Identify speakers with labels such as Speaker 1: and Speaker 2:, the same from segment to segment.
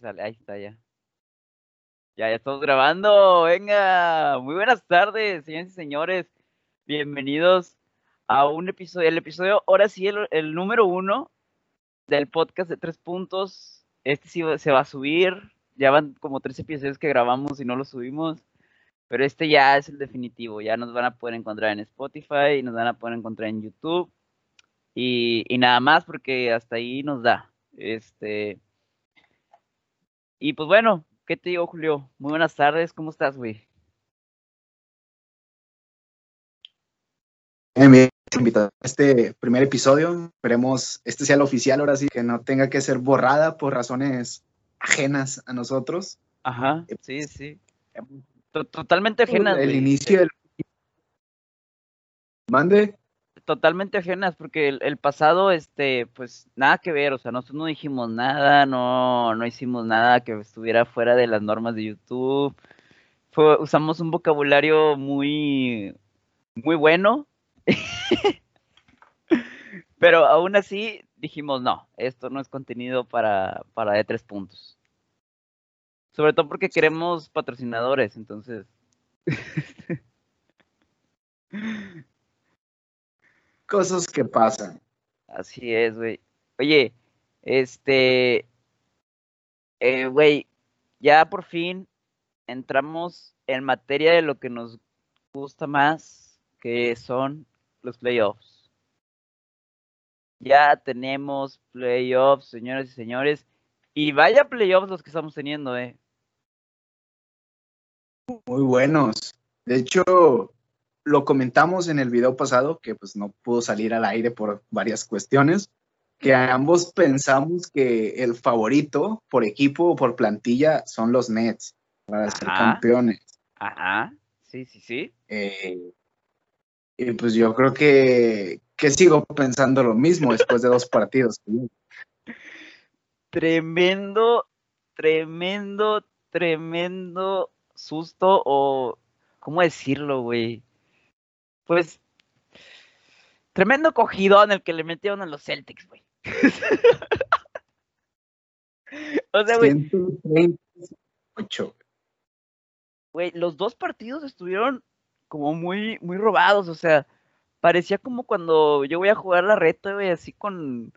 Speaker 1: sale, ahí está ya. Ya, ya estamos grabando. Venga, muy buenas tardes, señores y señores. Bienvenidos a un episodio, el episodio, ahora sí, el, número uno del podcast de tres puntos. Este sí se va a subir. Ya van como tres episodios que grabamos y no lo subimos. Pero este ya es el definitivo. Ya nos van a poder encontrar en Spotify y nos van a poder encontrar en YouTube. Y, y nada más porque hasta ahí nos da. Este. Y pues bueno, ¿qué te digo, Julio? Muy buenas tardes, ¿cómo estás, güey?
Speaker 2: Bien, invitado a este primer episodio. Esperemos este sea el oficial ahora sí, que no tenga que ser borrada por razones ajenas a nosotros.
Speaker 1: Ajá, eh, sí, sí. Totalmente ajenas.
Speaker 2: El, inicio del. Mande
Speaker 1: totalmente ajenas, porque el, pasado, este, pues nada que ver, o sea, nosotros no dijimos nada, no, no hicimos nada que estuviera fuera de las normas de YouTube. usamos un vocabulario muy, muy bueno, pero aún así dijimos, no, esto no es contenido para, para de tres puntos. Sobre todo porque queremos patrocinadores, entonces.
Speaker 2: cosas que pasan.
Speaker 1: Así es, güey. Oye, este, eh, güey, ya por fin entramos en materia de lo que nos gusta más, que son los playoffs. Ya tenemos playoffs, señores y señores. Y vaya playoffs los que estamos teniendo, eh.
Speaker 2: Muy buenos. De hecho, lo comentamos en el video pasado, que pues no pudo salir al aire por varias cuestiones, que ambos pensamos que el favorito por equipo o por plantilla son los Nets para ser campeones.
Speaker 1: Ajá, sí, sí, sí.
Speaker 2: Eh, y pues yo creo que, que sigo pensando lo mismo después de dos partidos.
Speaker 1: Tremendo, tremendo, tremendo susto o, ¿cómo decirlo, güey? Pues, tremendo cogido en el que le metieron a los Celtics, güey.
Speaker 2: o sea, güey.
Speaker 1: Güey, los dos partidos estuvieron como muy, muy robados, o sea, parecía como cuando yo voy a jugar la reta, güey, así con...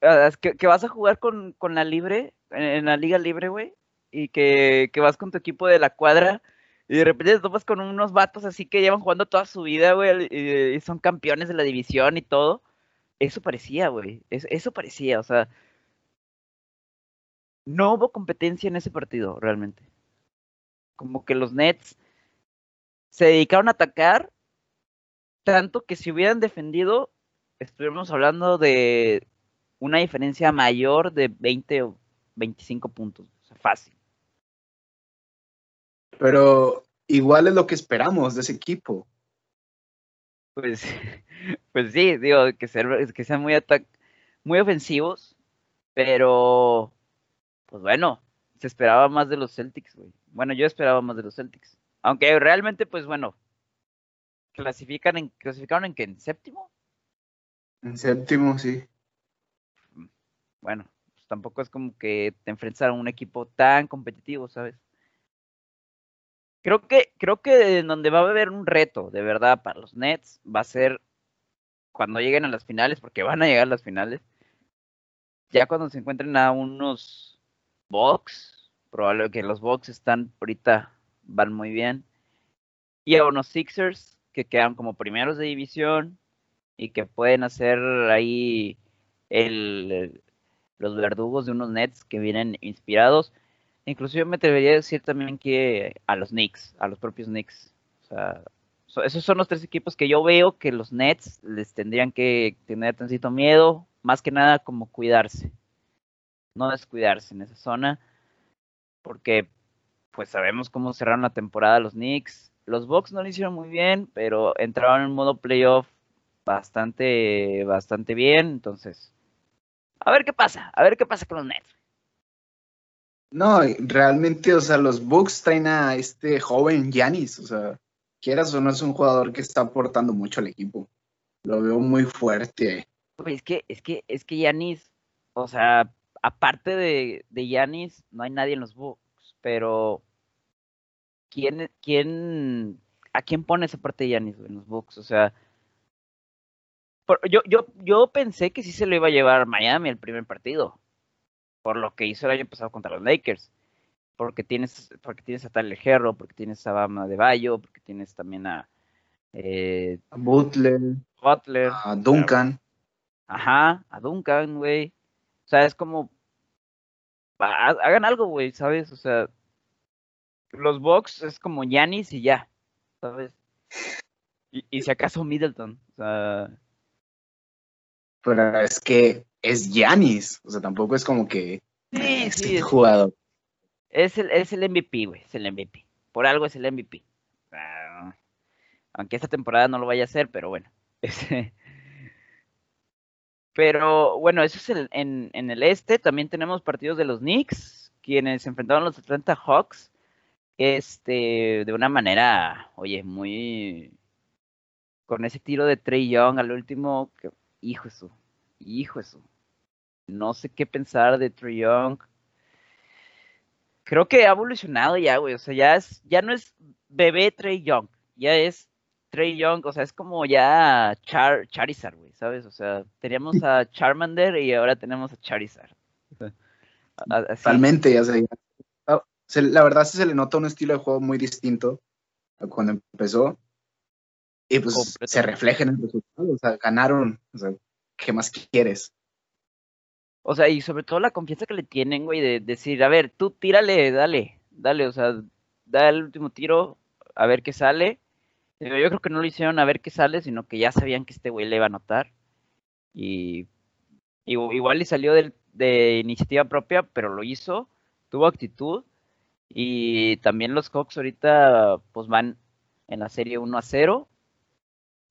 Speaker 1: Ah, que, vas a jugar con, con la libre, en, la liga libre, güey, y que, que vas con tu equipo de la cuadra y de repente te topas con unos vatos así que llevan jugando toda su vida, güey, y, son campeones de la división y todo. Eso parecía, güey. Eso, parecía, o sea. No hubo competencia en ese partido, realmente. Como que los Nets se dedicaron a atacar, tanto que si hubieran defendido, estuviéramos hablando de una diferencia mayor de 20 o 25 puntos. O sea, fácil.
Speaker 2: Pero igual es lo que esperamos de ese equipo.
Speaker 1: Pues, pues sí, digo, que, ser, que sean muy, muy ofensivos, pero pues bueno, se esperaba más de los Celtics, güey. Bueno, yo esperaba más de los Celtics. Aunque realmente, pues bueno, clasifican en, clasificaron en qué, en séptimo.
Speaker 2: En séptimo, sí.
Speaker 1: Bueno, pues tampoco es como que te enfrentas a un equipo tan competitivo, ¿sabes? Creo que, creo que donde va a haber un reto, de verdad, para los Nets, va a ser cuando lleguen a las finales, porque van a llegar a las finales. Ya cuando se encuentren a unos Bucks, probable que los Bucks están ahorita van muy bien. Y a unos Sixers que quedan como primeros de división y que pueden hacer ahí el, los verdugos de unos Nets que vienen inspirados. Inclusive me atrevería a decir también que a los Knicks, a los propios Knicks. O sea, esos son los tres equipos que yo veo que los Nets les tendrían que tener tantito miedo, más que nada como cuidarse. No descuidarse en esa zona, porque pues sabemos cómo cerraron la temporada los Knicks. Los Bucks no lo hicieron muy bien, pero entraron en modo playoff bastante, bastante bien. Entonces, a ver qué pasa, a ver qué pasa con los Nets.
Speaker 2: No, realmente, o sea, los Bucks traen a este joven Yanis, o sea, quieras o no es un jugador que está aportando mucho al equipo. Lo veo muy fuerte.
Speaker 1: es que, es que, es que Yanis, o sea, aparte de, de Giannis, no hay nadie en los Bucks, pero ¿quién, quién, ¿a quién pones aparte de Giannis en los Bucks? O sea, yo, yo, yo pensé que sí se lo iba a llevar Miami el primer partido, por lo que hizo el año pasado contra los Lakers. Porque tienes, porque tienes a Tyler Herro, porque tienes a Bama de Bayo, porque tienes también a, eh,
Speaker 2: a Butler,
Speaker 1: Butler,
Speaker 2: a Duncan.
Speaker 1: Ajá, a Duncan, güey. O sea, es como, hagan algo, güey, ¿sabes? O sea, los Bucks es como Yanis y ya, ¿sabes? Y, y si acaso Middleton, o sea,
Speaker 2: pero es que es Yanis, o sea, tampoco es como que
Speaker 1: sí,
Speaker 2: es
Speaker 1: sí, es,
Speaker 2: jugador.
Speaker 1: Es el, es el MVP, güey, es el MVP. Por algo es el MVP. Uh, aunque esta temporada no lo vaya a hacer, pero bueno. pero bueno, eso es el, en, en el este. También tenemos partidos de los Knicks, quienes se enfrentaron a los Atlanta Hawks. Este, de una manera, oye, muy. Con ese tiro de Trey Young al último, que hijo eso, hijo eso. No sé qué pensar de Trey Young. Creo que ha evolucionado ya, güey. O sea, ya es, ya no es bebé Trey Young, ya es Trey Young, o sea, es como ya Char, Charizard, güey, ¿sabes? O sea, teníamos a Charmander y ahora tenemos a Charizard.
Speaker 2: Así. Totalmente, ya sé. La verdad sí se le nota un estilo de juego muy distinto a cuando empezó. Y pues se refleja en el resultado, o sea, ganaron, o sea, ¿qué más quieres?
Speaker 1: O sea, y sobre todo la confianza que le tienen, güey, de decir, a ver, tú tírale, dale, dale, o sea, da el último tiro, a ver qué sale. Yo creo que no lo hicieron a ver qué sale, sino que ya sabían que este güey le iba a anotar. Y, igual y salió de, de iniciativa propia, pero lo hizo, tuvo actitud. Y también los Hawks ahorita pues van en la serie 1 a 0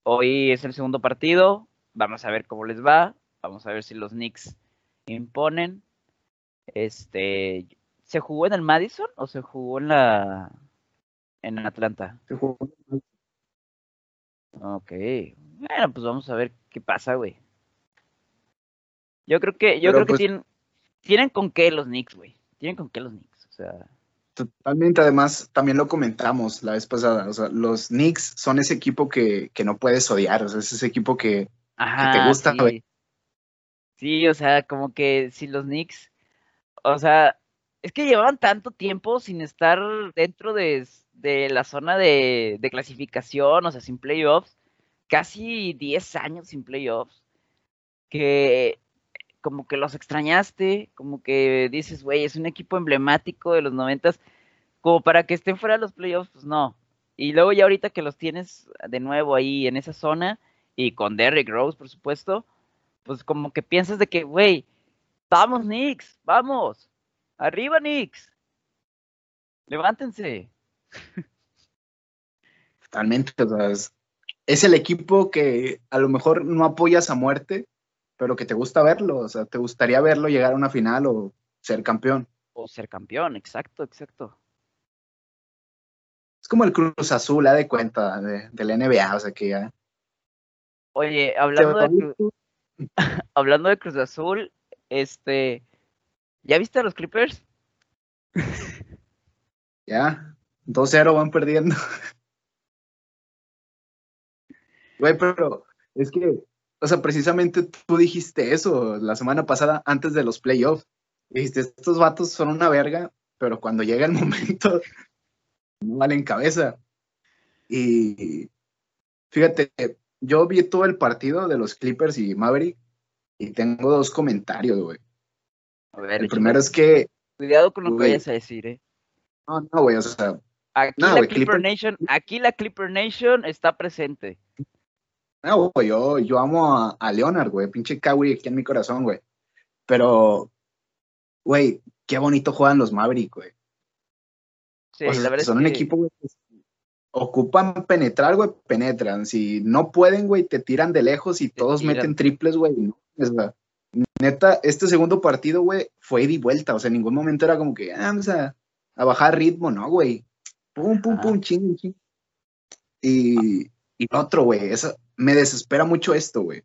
Speaker 1: Hoy es el segundo partido, vamos a ver cómo les va, vamos a ver si los Knicks imponen. Este, ¿se jugó en el Madison o se jugó en la en Atlanta?
Speaker 2: Se jugó.
Speaker 1: Ok, bueno, pues vamos a ver qué pasa, güey. Yo creo que, yo Pero creo pues, que tienen, tienen con qué los Knicks, güey. Tienen con qué los Knicks, o sea.
Speaker 2: Totalmente, además, también lo comentamos la vez pasada, o sea, los Knicks son ese equipo que, que no puedes odiar, o sea, es ese equipo que,
Speaker 1: Ajá,
Speaker 2: que te gusta.
Speaker 1: Sí. Sí, o sea, como que si los Knicks, o sea, es que llevaban tanto tiempo sin estar dentro de, la zona de, de, clasificación, o sea, sin playoffs, casi 10 años sin playoffs, que como que los extrañaste, como que dices, güey, es un equipo emblemático de los noventas, como para que estén fuera de los playoffs, pues no. Y luego ya ahorita que los tienes de nuevo ahí en esa zona, y con Derrick Rose, por supuesto, pues como que piensas de que, güey, vamos Knicks, vamos, arriba Knicks, levántense.
Speaker 2: Totalmente, o sea, es, es el equipo que a lo mejor no apoyas a muerte, pero que te gusta verlo, o sea, te gustaría verlo llegar a una final o ser campeón.
Speaker 1: O ser campeón, exacto, exacto.
Speaker 2: Es como el Cruz Azul, de cuenta, de, del NBA, o sea que ya.
Speaker 1: Oye, hablando de, hablando de Cruz Azul, este, ¿ya viste a los Clippers?
Speaker 2: Ya, 2-0 van perdiendo. Güey, pero es que o sea, precisamente tú dijiste eso la semana pasada antes de los playoffs. Dijiste, estos vatos son una verga, pero cuando llega el momento, no valen cabeza. Y fíjate, yo vi todo el partido de los Clippers y Maverick y tengo dos comentarios, güey.
Speaker 1: A ver,
Speaker 2: el primero es que.
Speaker 1: Cuidado con lo que vayas a decir, eh.
Speaker 2: No, no, güey, o sea.
Speaker 1: Aquí,
Speaker 2: no,
Speaker 1: la Clipper
Speaker 2: Clipper-
Speaker 1: Nation, aquí la Clipper Nation está presente.
Speaker 2: No, güey, yo, yo amo a, a Leonard, güey, pinche Kawhi aquí en mi corazón, güey. Pero, güey, qué bonito juegan los Maverick, güey.
Speaker 1: Sí,
Speaker 2: o sea,
Speaker 1: la verdad
Speaker 2: son
Speaker 1: es
Speaker 2: un
Speaker 1: que
Speaker 2: equipo, güey, ocupan penetrar, güey, penetran. Si no pueden, güey, te tiran de lejos y
Speaker 1: Te
Speaker 2: todos
Speaker 1: tiran.
Speaker 2: meten triples, güey. No, o sea, neta, este segundo partido, güey, fue ida y vuelta. O sea, en ningún momento era como que, ah, vamos a, a bajar ritmo, no, güey. Pum, pum, pum, ching, ching. Y, y otro, güey, eso me desespera mucho esto, güey.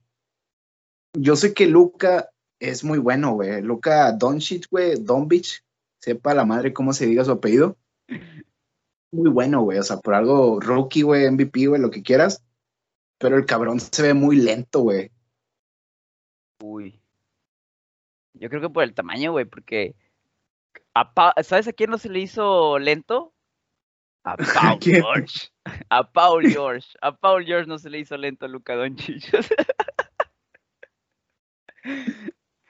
Speaker 2: Yo sé que Luca es muy bueno, güey. Luka Doncic, güey, Doncic, sepa la madre cómo se diga su apellido. Muy bueno, güey. O sea, por algo rookie, güey, MVP, güey, lo que quieras. Pero el cabrón se ve muy lento, güey.
Speaker 1: Uy. Yo creo que por el tamaño, güey, porque. ¿Sabes a quién no se le hizo lento? A Paul George. A Paul George. A Paul George no se le hizo lento a Luka Doncic.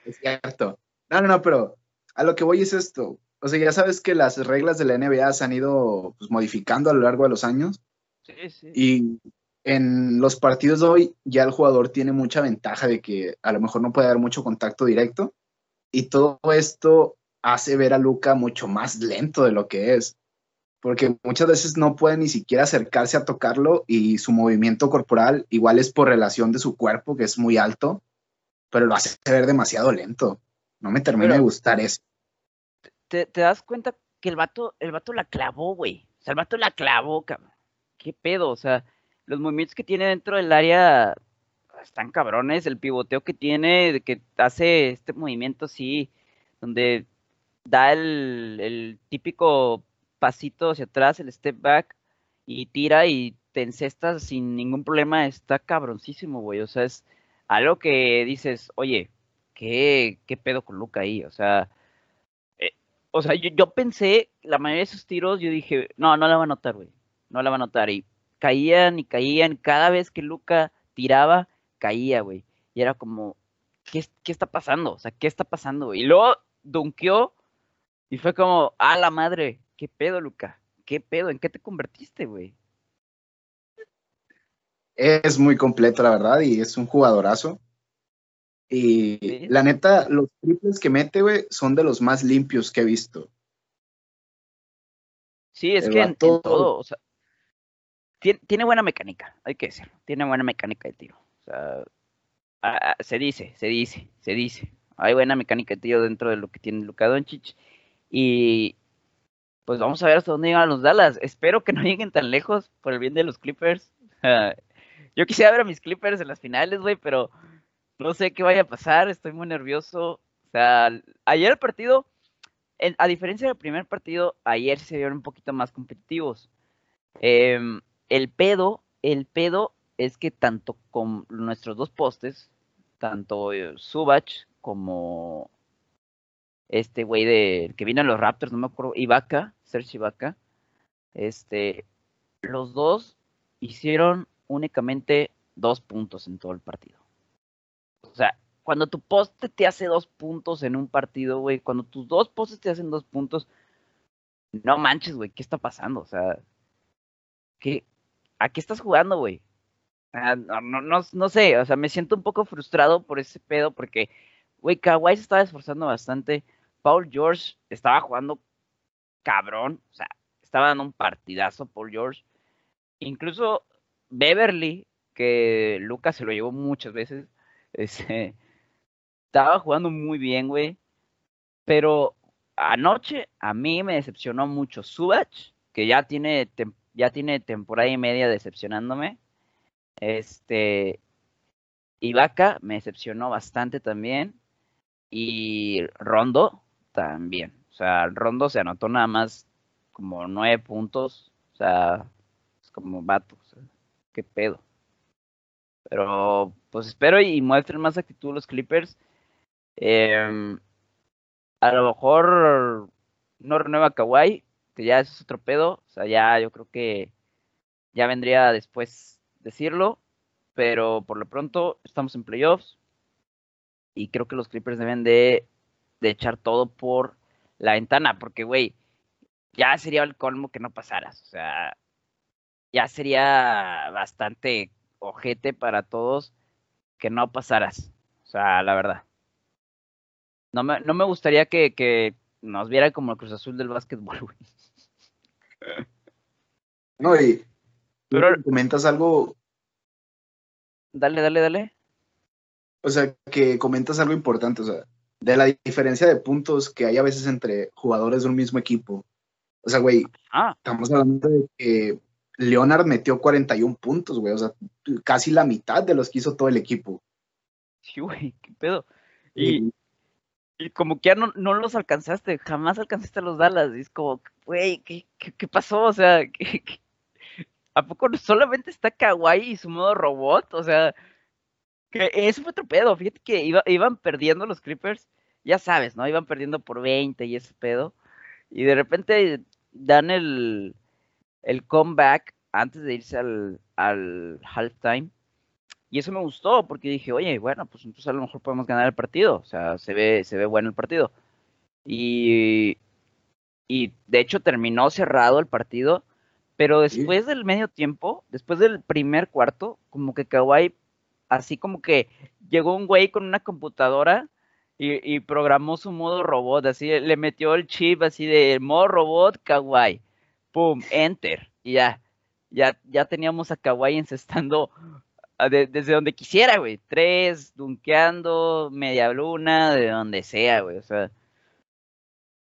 Speaker 2: Es cierto. No, no, no, pero a lo que voy es esto. O sea, ya sabes que las reglas de la NBA se han ido pues, modificando a lo largo de los años.
Speaker 1: Sí, sí.
Speaker 2: Y en los partidos de hoy ya el jugador tiene mucha ventaja de que a lo mejor no puede dar mucho contacto directo. Y todo esto hace ver a Luca mucho más lento de lo que es. Porque muchas veces no puede ni siquiera acercarse a tocarlo y su movimiento corporal igual es por relación de su cuerpo, que es muy alto pero lo hace ver demasiado lento. No me termina de gustar eso.
Speaker 1: Te, das cuenta que el vato, el vato la clavó, güey. O sea, el vato la clavó, cabrón. ¿Qué pedo? O sea, los movimientos que tiene dentro del área están cabrones. El pivoteo que tiene, que hace este movimiento así, donde da el, el típico pasito hacia atrás, el step back, y tira y te encestas sin ningún problema, está cabroncísimo, güey. O sea, es, algo que dices, oye, ¿qué, qué pedo con Luca ahí? O sea, o sea, yo, pensé, la mayoría de esos tiros, yo dije, no, no la va a notar, güey, no la va a notar. Y caían y caían, cada vez que Luca tiraba, caía, güey. Y era como, ¿qué, ¿qué está pasando? O sea, ¿qué está pasando, güey? Y luego dunkeó y fue como, ah, la madre, ¿qué pedo, Luca? ¿Qué pedo? ¿En qué te convertiste, güey?
Speaker 2: es muy completo, la verdad, y es un jugadorazo. Y la neta, los triples que mete, güey, son de los más limpios que he visto.
Speaker 1: Sí, es que en, todo, o sea, tiene, buena mecánica, hay que decirlo. Tiene buena mecánica de tiro. O sea, se dice, se dice, se dice. Hay buena mecánica de tiro dentro de lo que tiene Luka Doncic. Y pues vamos a ver hasta dónde llegan los Dallas. Espero que no lleguen tan lejos por el bien de los Clippers. Yo quisiera ver a mis Clippers en las finales, güey, pero no sé qué vaya a pasar, estoy muy nervioso. O sea, ayer el partido, a diferencia del primer partido, ayer se vieron un poquito más competitivos. Em, el pedo, el pedo es que tanto con nuestros dos postes, tanto eh, Subach como este güey de que vino a los Raptors, no me acuerdo, Ibaka, Serge Ibaka, este, los dos hicieron únicamente dos puntos en todo el partido. O sea, cuando tu poste te hace dos puntos en un partido, güey, cuando tus dos postes te hacen dos puntos, no manches, güey, ¿qué está pasando? O sea, ¿qué, ¿a qué estás jugando, güey? no, no, no, no, sé, o sea, me siento un poco frustrado por ese pedo porque, güey, Kawhi se estaba esforzando bastante. Paul George estaba jugando cabrón, o sea, estaba dando un partidazo Paul George. Incluso Beverly, que Lucas se lo llevó muchas veces, este, estaba jugando muy bien, güey. Pero anoche a mí me decepcionó mucho Subach, que ya tiene, ya tiene temporada y media decepcionándome. Este, Ibaka me decepcionó bastante también. Y Rondo también. O sea, Rondo se anotó nada más como nueve puntos. O sea, es como vato qué pedo. Pero pues espero y muestren más actitud los Clippers. Em, a lo mejor no renueva Kawhi, que ya es otro pedo. O sea, ya yo creo que ya vendría después decirlo. Pero por lo pronto estamos en playoffs. Y creo que los Clippers deben de, de echar todo por la ventana. Porque, güey, ya sería el colmo que no pasaras. O sea, ya sería bastante ojete para todos que no pasaras. O sea, la verdad. No me, no me gustaría que, que nos viera como el Cruz Azul del básquetbol, güey.
Speaker 2: No, y pero comentas algo.
Speaker 1: Dale, dale, dale.
Speaker 2: O sea, que comentas algo importante, o sea, de la diferencia de puntos que hay a veces entre jugadores de un mismo equipo. O sea, güey, ah. estamos hablando de que Leonard metió 41 puntos, güey. O sea, casi la mitad de los que hizo todo el equipo.
Speaker 1: Sí, güey, qué pedo. Y, y como que ya no, no los alcanzaste, jamás alcanzaste a los Dallas. Y es como, güey, ¿qué, qué, pasó? O sea, ¿a poco solamente está Kawhi y su modo robot? O sea, que eso fue otro pedo. Fíjate que iban perdiendo los Clippers, ya sabes, ¿no? Iban perdiendo por 20 y ese pedo. Y de repente dan el, el comeback antes de irse al, al halftime. Y eso me gustó porque dije, oye, bueno, pues entonces a lo mejor podemos ganar el partido. O sea, se ve, se ve bueno el partido. Y, y de hecho terminó cerrado el partido. Pero después del medio tiempo, después del primer cuarto, como que Kawhi, así como que llegó un güey con una computadora y, y, programó su modo robot, así le metió el chip así de modo robot Kawhi. Pum, enter. Y ya, ya, ya teníamos a Kawhi encestando desde donde quisiera, güey. Tres, dunkeando, media luna, de donde sea, güey. O sea.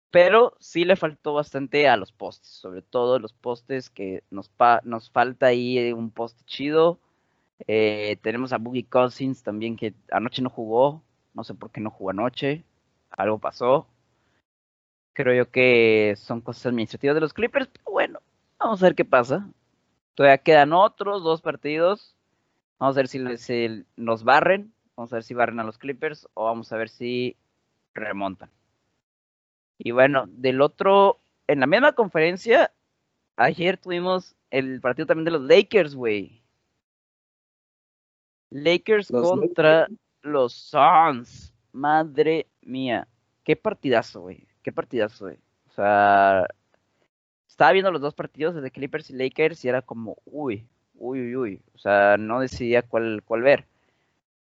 Speaker 1: Pero sí le faltó bastante a los postes, sobre todo los postes que nos, nos falta ahí un poste chido. Eh, tenemos a Boogie Cousins también que anoche no jugó, no sé por qué no jugó anoche, algo pasó. Creo yo que son cosas administrativas de los Clippers, pero bueno, vamos a ver qué pasa. Todavía quedan otros dos partidos Vamos a ver si, nos barren, vamos a ver si barren a los Clippers o vamos a ver si remontan. Y bueno, del otro, en la misma conferencia, ayer tuvimos el partido también de los Lakers, güey. Lakers contra los Suns. Madre mía. Qué partidazo, güey. Qué partidazo, güey. O sea, estaba viendo los dos partidos desde Clippers y Lakers y era como, uy, uy, uy, uy. O sea, no decidía cuál, cuál ver.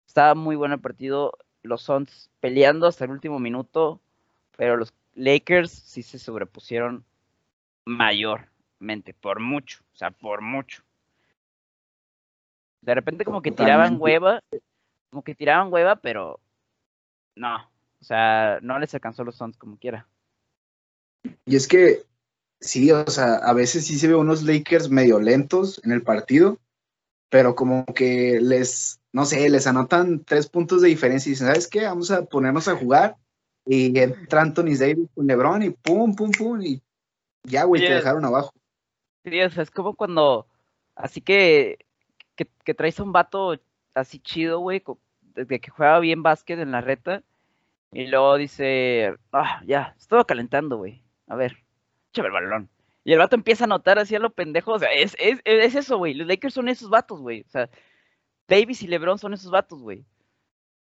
Speaker 1: Estaba muy bueno el partido. Los Suns peleando hasta el último minuto, pero los Lakers sí se sobrepusieron mayormente, por mucho, o sea, por mucho. De repente como que tiraban hueva, como que tiraban hueva, pero no, o sea, no les alcanzó los Suns como quiera.
Speaker 2: Y es que sí, o sea, a veces sí se ve unos Lakers medio lentos en el partido, pero como que les, no sé, les anotan tres puntos de diferencia y dicen, ¿sabes qué? Vamos a ponernos a jugar. Y entra Anthony Davis con LeBron y pum, pum, pum, y ya, güey, te dejaron abajo.
Speaker 1: Sí, o sea, es como cuando, así que, que, que traes a un vato así chido, güey, desde que juega bien básquet en la reta, y luego dice, ah, ya, estaba calentando, güey, a ver, el balón. Y el vato empieza a notar así a lo pendejo. O sea, es, es, es eso, güey. Los Lakers son esos vatos, güey. O sea, Davis y LeBron son esos vatos, güey.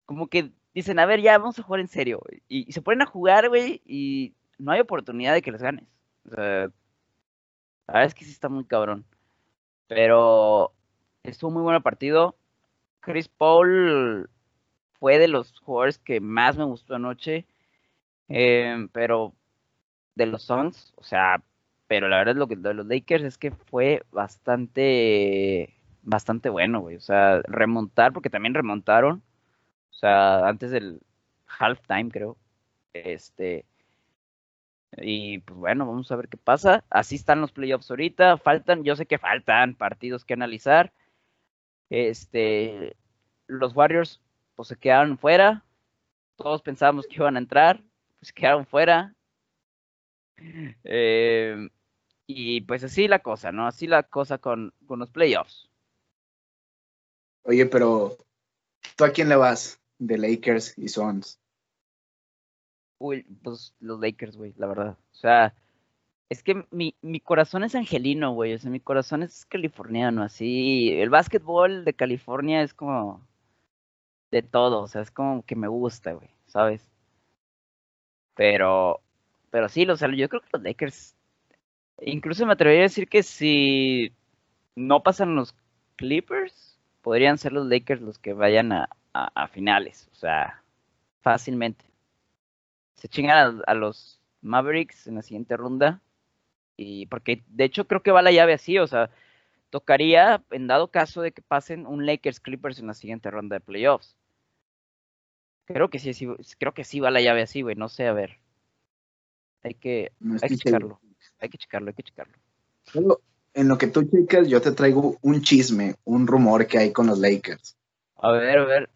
Speaker 1: Como que dicen, a ver, ya vamos a jugar en serio. Y, se ponen a jugar, güey, y no hay oportunidad de que les ganes. O sea, la verdad es que sí está muy cabrón. Pero estuvo muy bueno partido. Chris Paul fue de los jugadores que más me gustó anoche. Eh, pero de los Suns, o sea, pero la verdad lo que de los Lakers es que fue bastante bastante bueno, güey, o sea, remontar porque también remontaron, o sea, antes del halftime creo. Este y pues bueno, vamos a ver qué pasa. Así están los playoffs ahorita, faltan, yo sé que faltan partidos que analizar. Este los Warriors pues se quedaron fuera. Todos pensábamos que iban a entrar, pues quedaron fuera. Eh, y pues así la cosa, ¿no? Así la cosa con, con los playoffs.
Speaker 2: Oye, pero ¿tú a quién le vas de Lakers y Suns?
Speaker 1: Uy, pues los Lakers, güey, la verdad. O sea, es que mi, mi corazón es angelino, güey. O sea, mi corazón es californiano, así. El básquetbol de California es como de todo, o sea, es como que me gusta, güey, ¿sabes? Pero pero sí, sea, yo creo que los Lakers, incluso me atrevería a decir que si no pasan los Clippers, podrían ser los Lakers los que vayan a, a, finales, o sea, fácilmente. Se chingan a, los Mavericks en la siguiente ronda, y porque de hecho creo que va la llave así, o sea, tocaría, en dado caso de que pasen, un Lakers Clippers en la siguiente ronda de playoffs. Creo que sí creo que sí va la llave así, güey, no sé, a ver. Hay que, hay que checarlo. Hay que checarlo, hay que checarlo.
Speaker 2: en lo que tú checas, yo te traigo un chisme, un rumor que hay con los Lakers.
Speaker 1: A ver, a ver.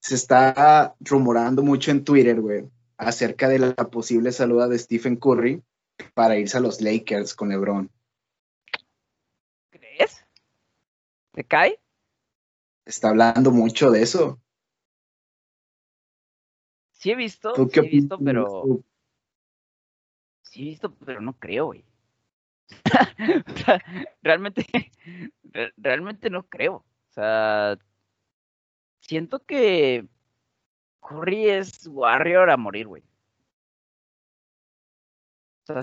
Speaker 2: se está rumorando mucho en Twitter, güey, acerca de la posible salida de Stephen Curry para irse a los Lakers con LeBron.
Speaker 1: ¿Crees? ¿Te cae?
Speaker 2: Está hablando mucho de eso.
Speaker 1: Sí he visto, sí he visto, pero... Sí he visto, pero no creo, güey. realmente, realmente no creo. O sea, siento que Curry es Warrior a morir, güey. O sea,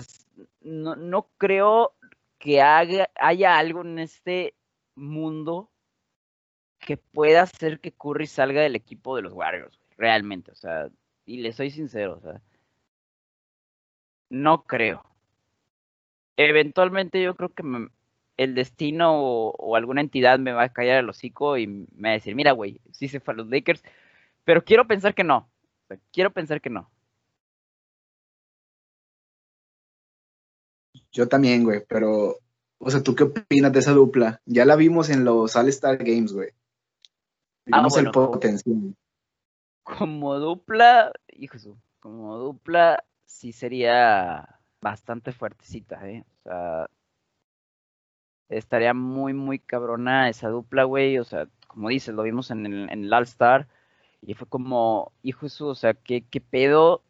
Speaker 1: no, no creo que haga, haya algo en este mundo que pueda hacer que Curry salga del equipo de los Warriors, realmente, o sea, y le soy sincero, o sea, no creo. Eventualmente yo creo que el destino o, alguna entidad me va a callar el hocico y me va a decir, mira, güey, sí se fue a los Lakers, pero quiero pensar que no, quiero pensar que no.
Speaker 2: Yo también, güey, pero, o sea, ¿tú qué opinas de esa dupla? Ya la vimos en los All-Star Games, güey.
Speaker 1: Ah, vimos el potencial. Como dupla, hijo, como dupla, sí sería bastante fuertecita, ¿eh? O sea, estaría muy, muy cabrona esa dupla, güey. O sea, como dices, lo vimos en el, All-Star. Y fue como, hijo eso, o sea, ¿qué, qué pedo?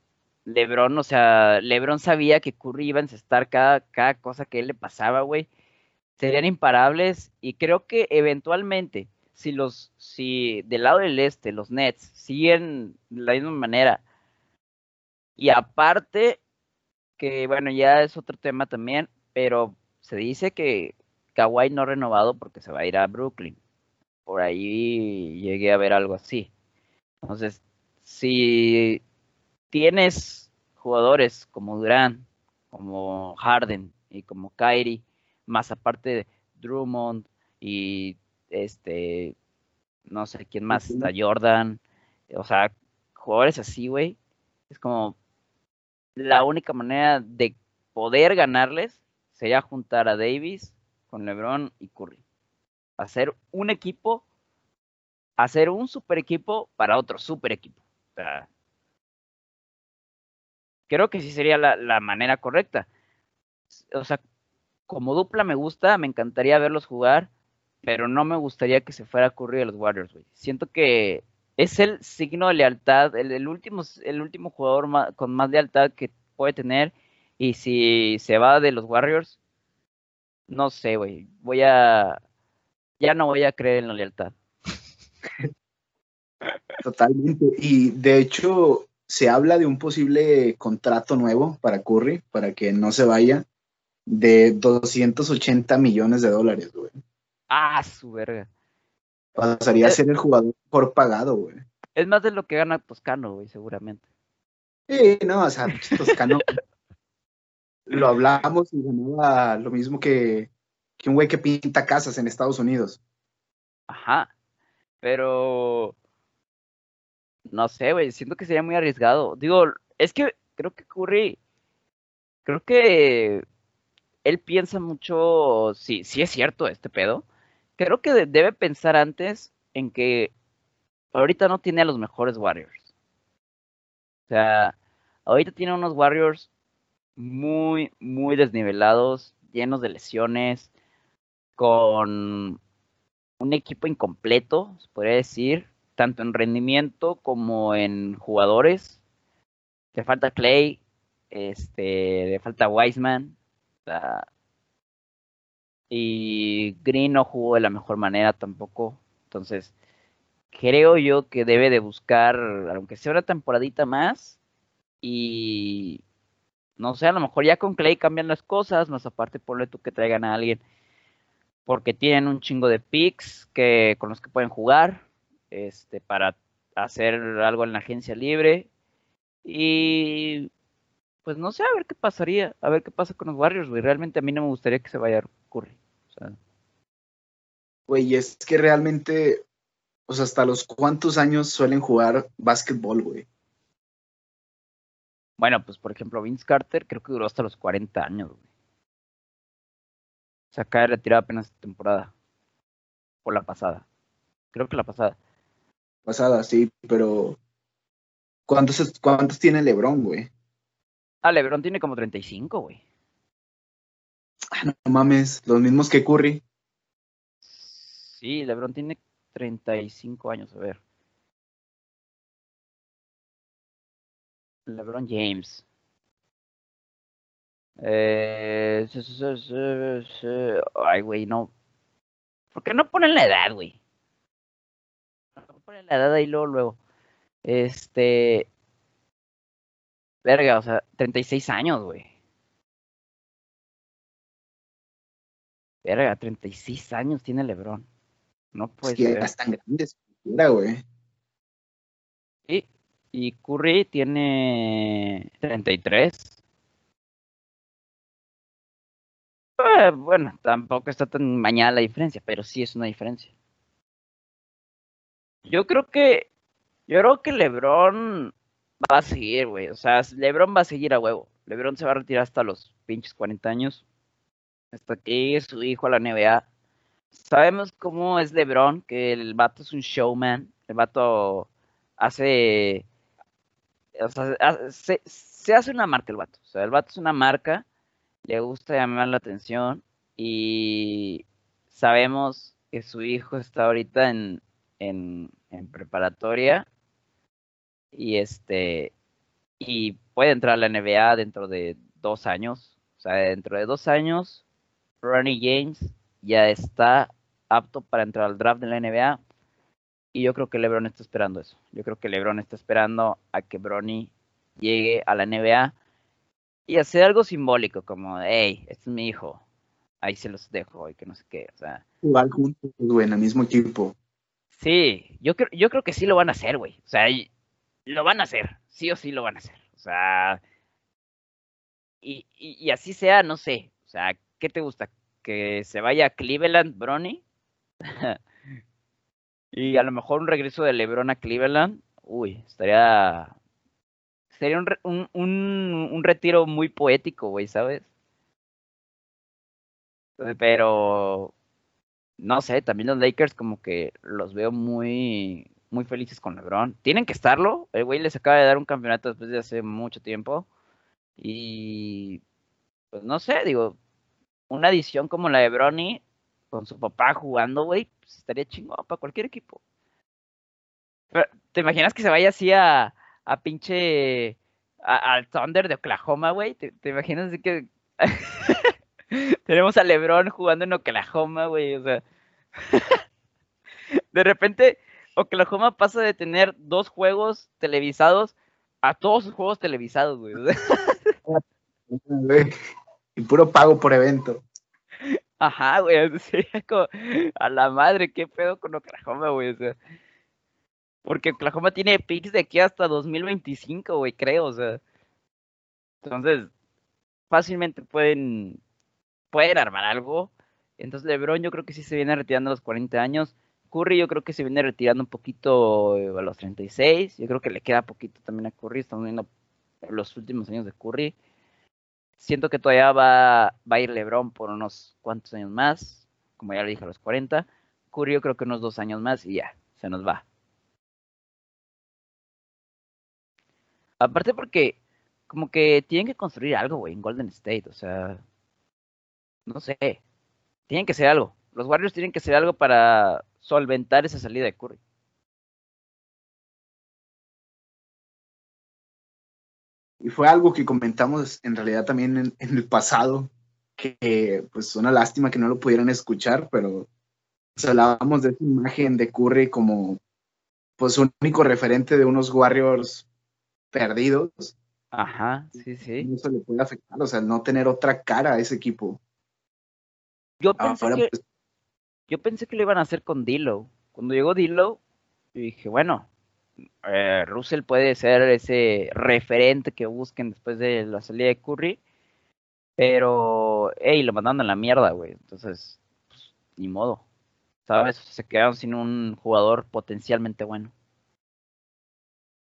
Speaker 1: Lebron, o sea, Lebron sabía que Curry iba a encestar cada, cada cosa que él le pasaba, güey. Serían imparables. Y creo que eventualmente, si los, si del lado del este, los Nets siguen de la misma manera. Y aparte, que bueno, ya es otro tema también, pero se dice que Kawhi no renovado porque se va a ir a Brooklyn. Por ahí llegué a ver algo así. Entonces, si tienes jugadores como Durant, como Harden y como Kyrie, más aparte de Drummond y este, no sé quién más, está Jordan, o sea, jugadores así, güey, es como la única manera de poder ganarles sería juntar a Davis con LeBron y Curry. Hacer un equipo, hacer un super equipo para otro super equipo. creo que sí sería la, manera correcta. O sea, como dupla me gusta, me encantaría verlos jugar, pero no me gustaría que se fuera Curry a los Warriors, güey. Siento que es el signo de lealtad, el, último, el último jugador con más lealtad que puede tener. Y si se va de los Warriors, no sé, güey. Voy a. Ya no voy a creer en la lealtad.
Speaker 2: Totalmente. Y de hecho, se habla de un posible contrato nuevo para Curry, para que no se vaya, de 280 millones de dólares, güey.
Speaker 1: Ah, su verga.
Speaker 2: Pasaría a ser el jugador por pagado, güey.
Speaker 1: Es más de lo que gana Toscano, güey, seguramente.
Speaker 2: Sí, no, o sea, Toscano lo hablamos y ganaba lo mismo que, que un güey que pinta casas en Estados Unidos.
Speaker 1: Ajá, pero no sé, güey, siento que sería muy arriesgado. Digo, es que creo que Curry, creo que él piensa mucho, sí, sí es cierto este pedo, creo que debe pensar antes en que ahorita no tiene a los mejores Warriors. O sea, ahorita tiene unos Warriors muy, muy desnivelados, llenos de lesiones, con un equipo incompleto, se podría decir, tanto en rendimiento como en jugadores. Te falta Clay, este, le falta Wiseman. Y Green no jugó de la mejor manera tampoco. Entonces, creo yo que debe de buscar, aunque sea una temporadita más, y no sé, a lo mejor ya con Clay cambian las cosas, más aparte ponle tú que traigan a alguien porque tienen un chingo de picks que con los que pueden jugar este para hacer algo en la agencia libre y pues no sé, a ver qué pasaría, a ver qué pasa con los Warriors, güey. Realmente a mí no me gustaría que se vaya Curry. O sea.
Speaker 2: Güey, es que realmente, o sea, hasta los cuántos años suelen jugar básquetbol, güey.
Speaker 1: Bueno, pues por ejemplo, Vince Carter creo que duró hasta los 40 años, güey. Se acaba de retirar apenas temporada. O la pasada. Creo que la pasada.
Speaker 2: pasada, sí, pero ¿cuántos, cuántos tiene LeBron, güey?
Speaker 1: Ah, LeBron tiene como 35, güey.
Speaker 2: Ah, no mames, los mismos que Curry.
Speaker 1: Sí, LeBron tiene 35 años, a ver. LeBron James. Eh, ay, güey, no. ¿Por qué no ponen la edad, güey? No ponen la edad ahí luego, luego. Este. Verga, o sea, 36 años, güey. Verga, 36 años tiene LeBron. No puede
Speaker 2: es que
Speaker 1: ser.
Speaker 2: tan grandes, güey.
Speaker 1: Sí, y Curry tiene 33. Eh, bueno, tampoco está tan mañana la diferencia, pero sí es una diferencia. Yo creo que. Yo creo que LeBron va a seguir, güey. O sea, LeBron va a seguir a huevo. LeBron se va a retirar hasta los pinches 40 años. Hasta que llegue su hijo a la NBA. Sabemos cómo es LeBron, que el vato es un showman. El vato hace. O sea, se, se hace una marca el vato. O sea, el vato es una marca le gusta llamar la atención y sabemos que su hijo está ahorita en, en, preparatoria y este y puede entrar a la NBA dentro de dos años. O sea, dentro de dos años, Ronnie James ya está apto para entrar al draft de la NBA. Y yo creo que LeBron está esperando eso. Yo creo que LeBron está esperando a que Bronny llegue a la NBA y hacer algo simbólico, como, hey, este es mi hijo, ahí se los dejo y que no sé qué, o sea.
Speaker 2: Igual juntos, güey, en el mismo equipo.
Speaker 1: Sí, yo creo, yo creo que sí lo van a hacer, güey. O sea, lo van a hacer, sí o sí lo van a hacer. O sea, y, y, así sea, no sé. O sea, ¿qué te gusta? ¿Que se vaya a Cleveland, Bronny? y a lo mejor un regreso de LeBron a Cleveland. Uy, estaría sería un, un, un, retiro muy poético, güey, ¿sabes? Pero no sé, también los Lakers como que los veo muy muy felices con LeBron. Tienen que estarlo. El güey les acaba de dar un campeonato después de hace mucho tiempo. Y pues no sé, digo, una edición como la de Bronny con su papá jugando, güey, pues estaría chingón para cualquier equipo. ¿Te imaginas que se vaya así a, a pinche al Thunder de Oklahoma, güey. ¿Te, imaginas que tenemos a LeBron jugando en Oklahoma, güey? O sea, de repente Oklahoma pasa de tener dos juegos televisados a todos sus juegos televisados, güey.
Speaker 2: y puro pago por evento.
Speaker 1: Ajá, güey, sería como a la madre, qué pedo con Oklahoma, güey, porque Oklahoma tiene picks de aquí hasta 2025, güey, creo, o sea. Entonces, fácilmente pueden, pueden armar algo. Entonces, LeBron yo creo que sí se viene retirando a los 40 años. Curry yo creo que se viene retirando un poquito eh, a los 36. Yo creo que le queda poquito también a Curry. Estamos viendo los últimos años de Curry. Siento que todavía va, va a ir LeBron por unos cuantos años más. Como ya le dije, a los 40. Curry yo creo que unos dos años más y ya, se nos va. Aparte porque como que tienen que construir algo, güey, en Golden State, o sea, no sé, tienen que hacer algo. Los Warriors tienen que hacer algo para solventar esa salida de Curry.
Speaker 2: Y fue algo que comentamos en realidad también en, en el pasado, que pues una lástima que no lo pudieran escuchar, pero pues, hablábamos de esa imagen de Curry como pues único referente de unos Warriors perdidos.
Speaker 1: Ajá, sí, sí.
Speaker 2: Eso le puede afectar, o sea, no tener otra cara a ese equipo.
Speaker 1: Yo pensé, que, pues yo pensé que lo iban a hacer con Dilo. Cuando llegó Dilo, dije, bueno, eh, Russell puede ser ese referente que busquen después de la salida de Curry. Pero, hey, lo mandaron a la mierda, güey. Entonces, pues, ni modo. ¿Sabes? Se quedaron sin un jugador potencialmente bueno.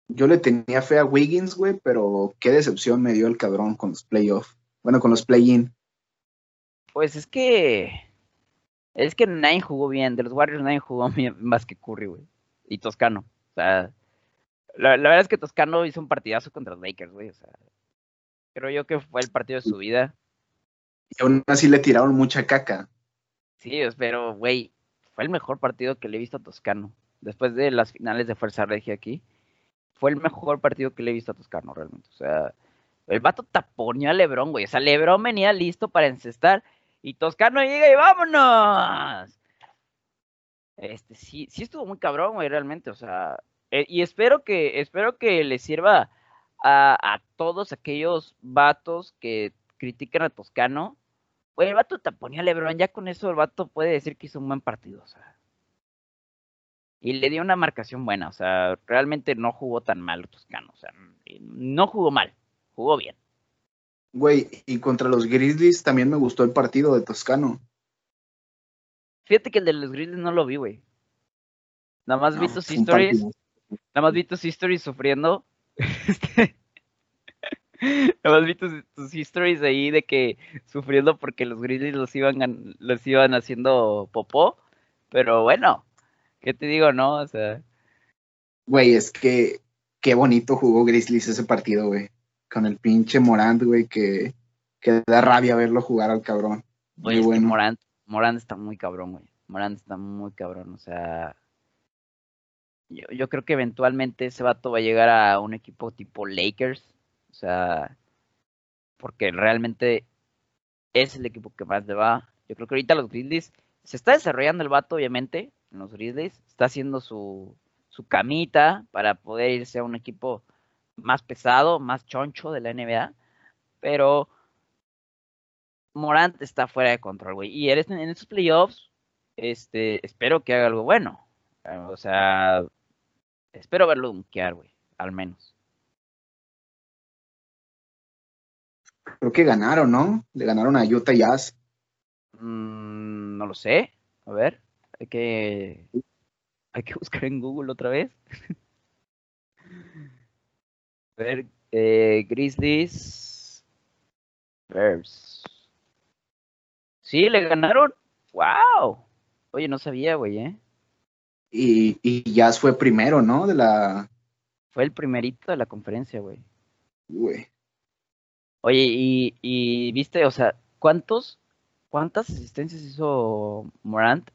Speaker 2: Yo le tenía fe a Wiggins, güey, pero qué decepción me dio el cabrón con los playoffs. Bueno, con los play-in.
Speaker 1: Pues es que. Es que nadie jugó bien. De los Warriors nadie jugó bien más que Curry, güey. Y Toscano. O sea, la, verdad es que Toscano hizo un partidazo contra los Lakers, güey. O sea, creo yo que fue el partido de su vida.
Speaker 2: Y aún así le tiraron mucha caca.
Speaker 1: Sí, pero, güey, fue el mejor partido que le he visto a Toscano. Después de las finales de Fuerza Regia aquí, fue el mejor partido que le he visto a Toscano, realmente. O sea, el vato taponeó a Lebron, güey. O sea, Lebron venía listo para encestar y Toscano llega y vámonos. Este, sí, sí estuvo muy cabrón, güey, realmente. O sea, eh, y espero que, espero que le sirva a, todos aquellos vatos que critican a Toscano. Güey, el vato taponía a Lebron, ya con eso el vato puede decir que hizo un buen partido, o sea. Y le dio una marcación buena, o sea, realmente no jugó tan mal Toscano, o sea, no jugó mal, jugó bien.
Speaker 2: Güey, y contra los Grizzlies también me gustó el partido de Toscano.
Speaker 1: Fíjate que el de los Grizzlies no lo vi, güey. Nada más vi tus stories. Nada más vi tus histories sufriendo. Este, nada más vi tus, histories ahí de que sufriendo porque los Grizzlies los iban, los iban haciendo popó. Pero bueno, ¿qué te digo, no? O sea.
Speaker 2: Güey, es que qué bonito jugó Grizzlies ese partido, güey. Con el pinche Morant, güey, que, que da rabia verlo jugar al cabrón.
Speaker 1: Muy bueno. Morant, Morant está muy cabrón, güey. Morant está muy cabrón, o sea, yo, creo que eventualmente ese vato va a llegar a un equipo tipo Lakers. O sea, porque realmente es el equipo que más le va. Yo creo que ahorita los Grizzlies se está desarrollando el vato, obviamente, en los Grizzlies. Está haciendo su, su camita para poder irse a un equipo más pesado, más choncho de la NBA. Pero Morant está fuera de control, güey. Y en estos playoffs, este, espero que haga algo bueno. O sea, espero verlo dunkear, güey, al menos.
Speaker 2: Creo que ganaron, ¿no? Le ganaron a Utah Jazz.
Speaker 1: Mm, no lo sé. A ver, hay que hay que buscar en Google otra vez. a ver, eh, Grizzlies. Bears. Sí, le ganaron. ¡Wow! Oye, no sabía, güey, ¿eh?
Speaker 2: Y, y Jazz fue primero, ¿no? De la.
Speaker 1: Fue el primerito de la conferencia, güey. Güey. Oye, y, y viste, o sea, ¿cuántos, cuántas asistencias hizo Morant?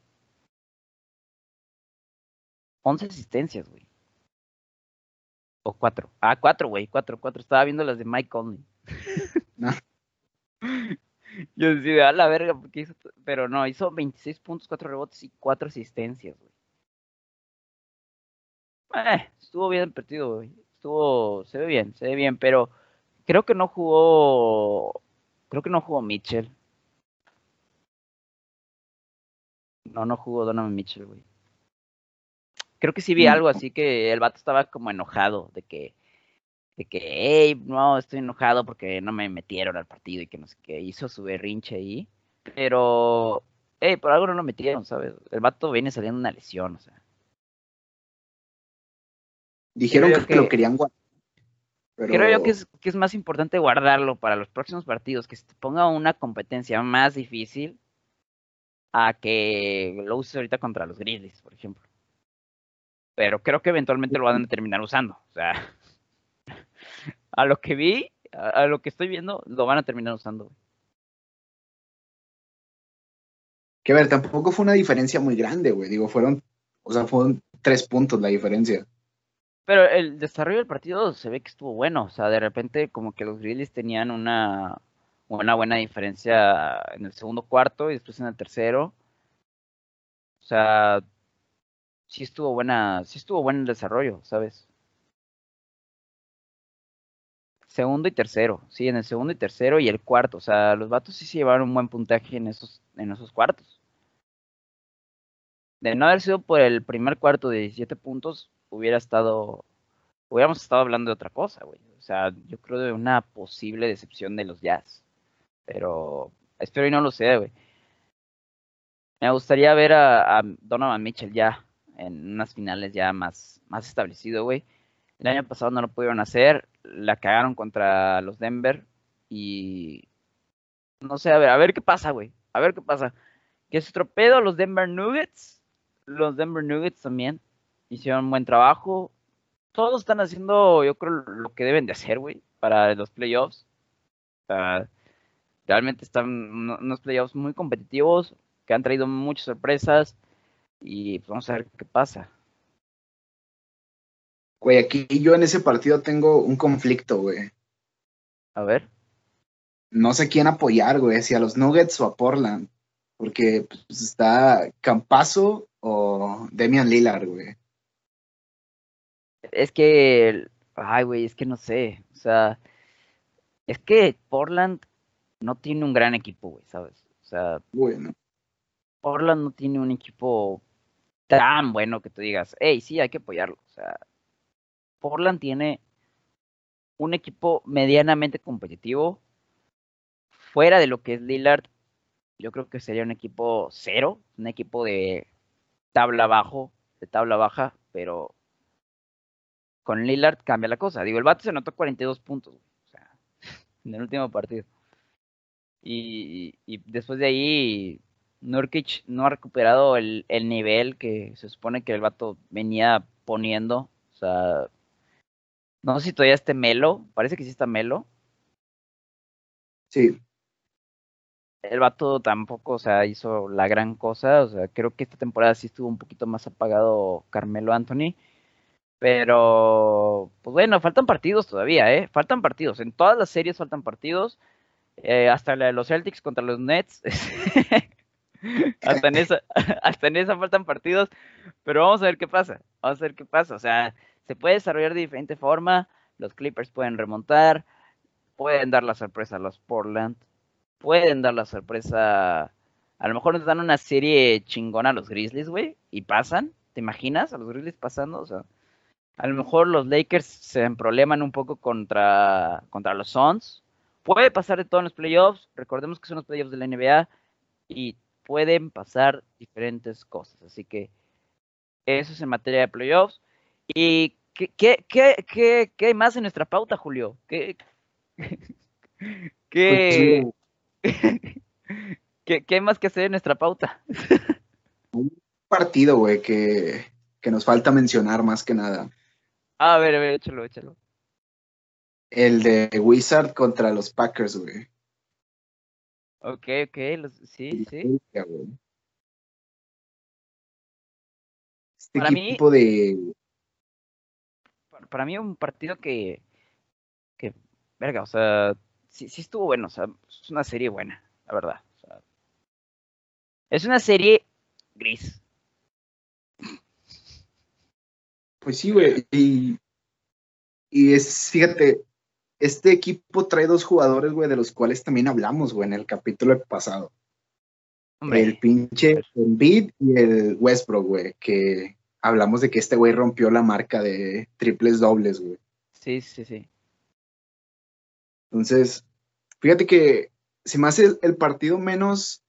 Speaker 1: 11 asistencias, güey. O cuatro. Ah, cuatro, güey, cuatro, cuatro. Estaba viendo las de Mike Conley. No. Yo decía, a la verga, porque hizo, pero no, hizo 26 puntos, 4 rebotes y 4 asistencias, güey. Eh, estuvo bien el partido, güey. Estuvo, se ve bien, se ve bien, pero creo que no jugó, creo que no jugó Mitchell. No, no jugó Donovan Mitchell, güey. Creo que sí vi algo así que el vato estaba como enojado de que, de que, hey, no, estoy enojado porque no me metieron al partido y que no sé qué, hizo su berrinche ahí. Pero, hey, por algo no lo metieron, ¿sabes? El vato viene saliendo una lesión, o sea.
Speaker 2: Dijeron que, lo querían guardar.
Speaker 1: Creo yo que es, que es más importante guardarlo para los próximos partidos, que se ponga una competencia más difícil a que lo uses ahorita contra los Grizzlies, por ejemplo. Pero creo que eventualmente lo van a terminar usando. O sea, a lo que vi, a, lo que estoy viendo, lo van a terminar usando.
Speaker 2: Que ver, tampoco fue una diferencia muy grande, güey. Digo, fueron, o sea, fueron tres puntos la diferencia.
Speaker 1: Pero el desarrollo del partido se ve que estuvo bueno. O sea, de repente como que los Grizzlies tenían una, una buena diferencia en el segundo cuarto y después en el tercero. O sea, sí estuvo buena, sí estuvo bueno el desarrollo, ¿sabes? Segundo y tercero, sí, en el segundo y tercero y el cuarto. O sea, los vatos sí se llevaron un buen puntaje en esos, en esos cuartos. De no haber sido por el primer cuarto de 17 puntos, hubiera estado, hubiéramos estado hablando de otra cosa, güey. O sea, yo creo de una posible decepción de los Jazz. Pero espero y no lo sea, güey. Me gustaría ver a, Donovan Mitchell ya en unas finales ya más, más establecido, güey. El año pasado no lo pudieron hacer, la cagaron contra los Denver y no sé, a ver, a ver qué pasa, güey. A ver qué pasa. Que se tropedo los Denver Nuggets, los Denver Nuggets también hicieron un buen trabajo. todos están haciendo, yo creo, lo que deben de hacer, güey, para los playoffs. realmente están unos playoffs muy competitivos, que han traído muchas sorpresas y pues, vamos a ver qué pasa.
Speaker 2: Güey, aquí yo en ese partido tengo un conflicto, güey.
Speaker 1: A ver.
Speaker 2: No sé quién apoyar, güey, si a los Nuggets o a Portland. Porque pues, está Campazo o Demian Lillard, güey.
Speaker 1: Es que, ay, güey, es que no sé. O sea, es que Portland no tiene un gran equipo, güey, ¿sabes? O sea,
Speaker 2: bueno.
Speaker 1: Portland no tiene un equipo tan bueno que tú digas, hey, sí, hay que apoyarlo. O sea, Portland tiene un equipo medianamente competitivo. Fuera de lo que es Lillard, yo creo que sería un equipo cero, un equipo de tabla bajo, de tabla baja, pero con Lillard cambia la cosa. Digo, el vato se anotó 42 puntos, o sea, en el último partido. Y, después de ahí, Nurkic no ha recuperado el, el, nivel que se supone que el vato venía poniendo. O sea, no sé si todavía esté Melo, parece que sí está Melo.
Speaker 2: Sí.
Speaker 1: El vato tampoco, o sea, hizo la gran cosa. O sea, creo que esta temporada sí estuvo un poquito más apagado Carmelo Anthony. Pero, pues bueno, faltan partidos todavía, ¿eh? Faltan partidos. En todas las series faltan partidos. Eh, hasta la de los Celtics contra los Nets. hasta, en esa, hasta en esa faltan partidos. Pero vamos a ver qué pasa. Vamos a ver qué pasa. O sea, se puede desarrollar de diferente forma. Los Clippers pueden remontar. Pueden dar la sorpresa a los Portland. Pueden dar la sorpresa. A lo mejor nos dan una serie chingona a los Grizzlies, güey. Y pasan. ¿Te imaginas a los Grizzlies pasando? O sea, a lo mejor los Lakers se probleman un poco contra, contra los Suns. Puede pasar de todo en los playoffs. Recordemos que son los playoffs de la NBA y pueden pasar diferentes cosas. Así que eso es en materia de playoffs. ¿Y qué, qué, qué, qué, hay más en nuestra pauta, Julio? ¿Qué, qué, ¿Qué, hay más que hacer en nuestra pauta?
Speaker 2: Un partido, güey, que, que nos falta mencionar más que nada.
Speaker 1: A ver, a ver, échalo, échalo.
Speaker 2: El de Wizard contra los Packers, güey.
Speaker 1: Ok, ok, sí, sí.
Speaker 2: Este para equipo de.
Speaker 1: Para mí, un partido que. que. Verga, o sea. Sí, sí estuvo bueno, o sea, es una serie buena, la verdad. O sea, es una serie gris.
Speaker 2: Pues sí, güey. Y, y es, fíjate, este equipo trae dos jugadores, güey, de los cuales también hablamos, güey, en el capítulo pasado. El pinche Embiid y el Westbrook, güey, que hablamos de que este güey rompió la marca de triples dobles, güey.
Speaker 1: Sí, sí, sí.
Speaker 2: Entonces, fíjate que se me hace el partido menos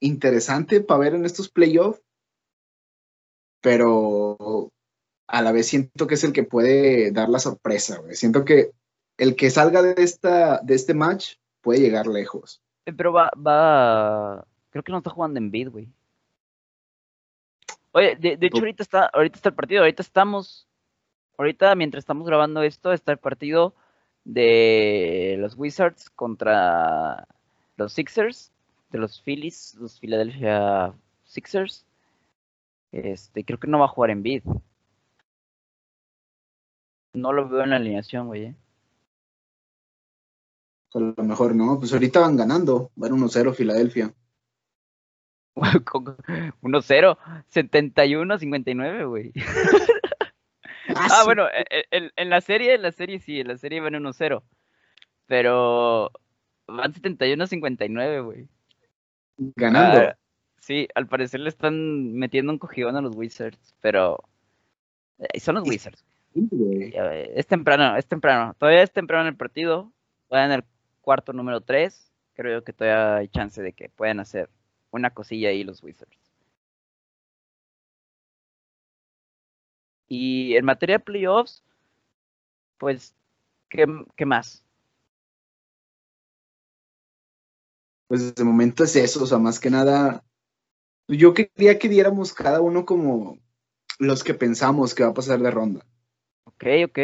Speaker 2: interesante para ver en estos playoffs, pero a la vez siento que es el que puede dar la sorpresa, güey. Siento que el que salga de, esta, de este match puede llegar lejos.
Speaker 1: Eh, pero va, va, creo que no está jugando en bid, güey. Oye, de, hecho ahorita está, ahorita está el partido, ahorita estamos, ahorita mientras estamos grabando esto, está el partido de los Wizards contra los Sixers, de los Phillies, los Philadelphia Sixers. Este, creo que no va a jugar en bid. No lo veo en la alineación, güey. Eh.
Speaker 2: A lo mejor no, pues ahorita van ganando, van 1-0 Filadelfia.
Speaker 1: 1-0, 71-59, güey. ah, ah bueno, e, e, en, la serie, en la serie sí, en la serie van 1-0. Pero van 71-59, güey.
Speaker 2: Ganando. Ah,
Speaker 1: sí, al parecer le están metiendo un cogidón a los Wizards, pero eh, son los Wizards. Es temprano, es temprano. Todavía es temprano en el partido. Van en el cuarto número 3. Creo que todavía hay chance de que puedan hacer una cosilla ahí los Wizards. Y en materia de playoffs, pues, ¿qué, qué más?
Speaker 2: Pues de momento es eso, o sea, más que nada, yo quería que diéramos cada uno como los que pensamos que va a pasar de ronda.
Speaker 1: Ok, ok.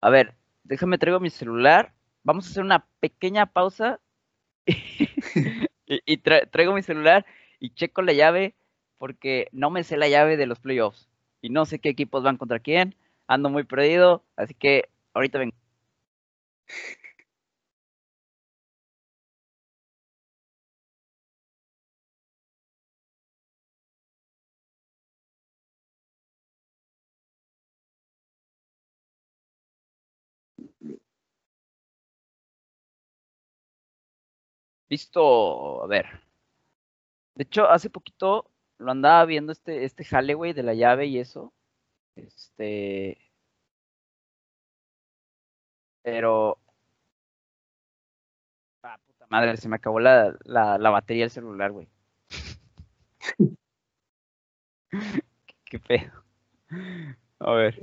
Speaker 1: A ver, déjame traigo mi celular. Vamos a hacer una pequeña pausa. y, y tra- traigo mi celular y checo la llave porque no me sé la llave de los playoffs. Y no sé qué equipos van contra quién. Ando muy perdido. Así que ahorita vengo. Listo. A ver. De hecho, hace poquito lo andaba viendo este, este jale, güey, de la llave y eso. Este. Pero. Ah, puta madre, se me acabó la, la, la batería del celular, güey. qué, qué pedo. A ver,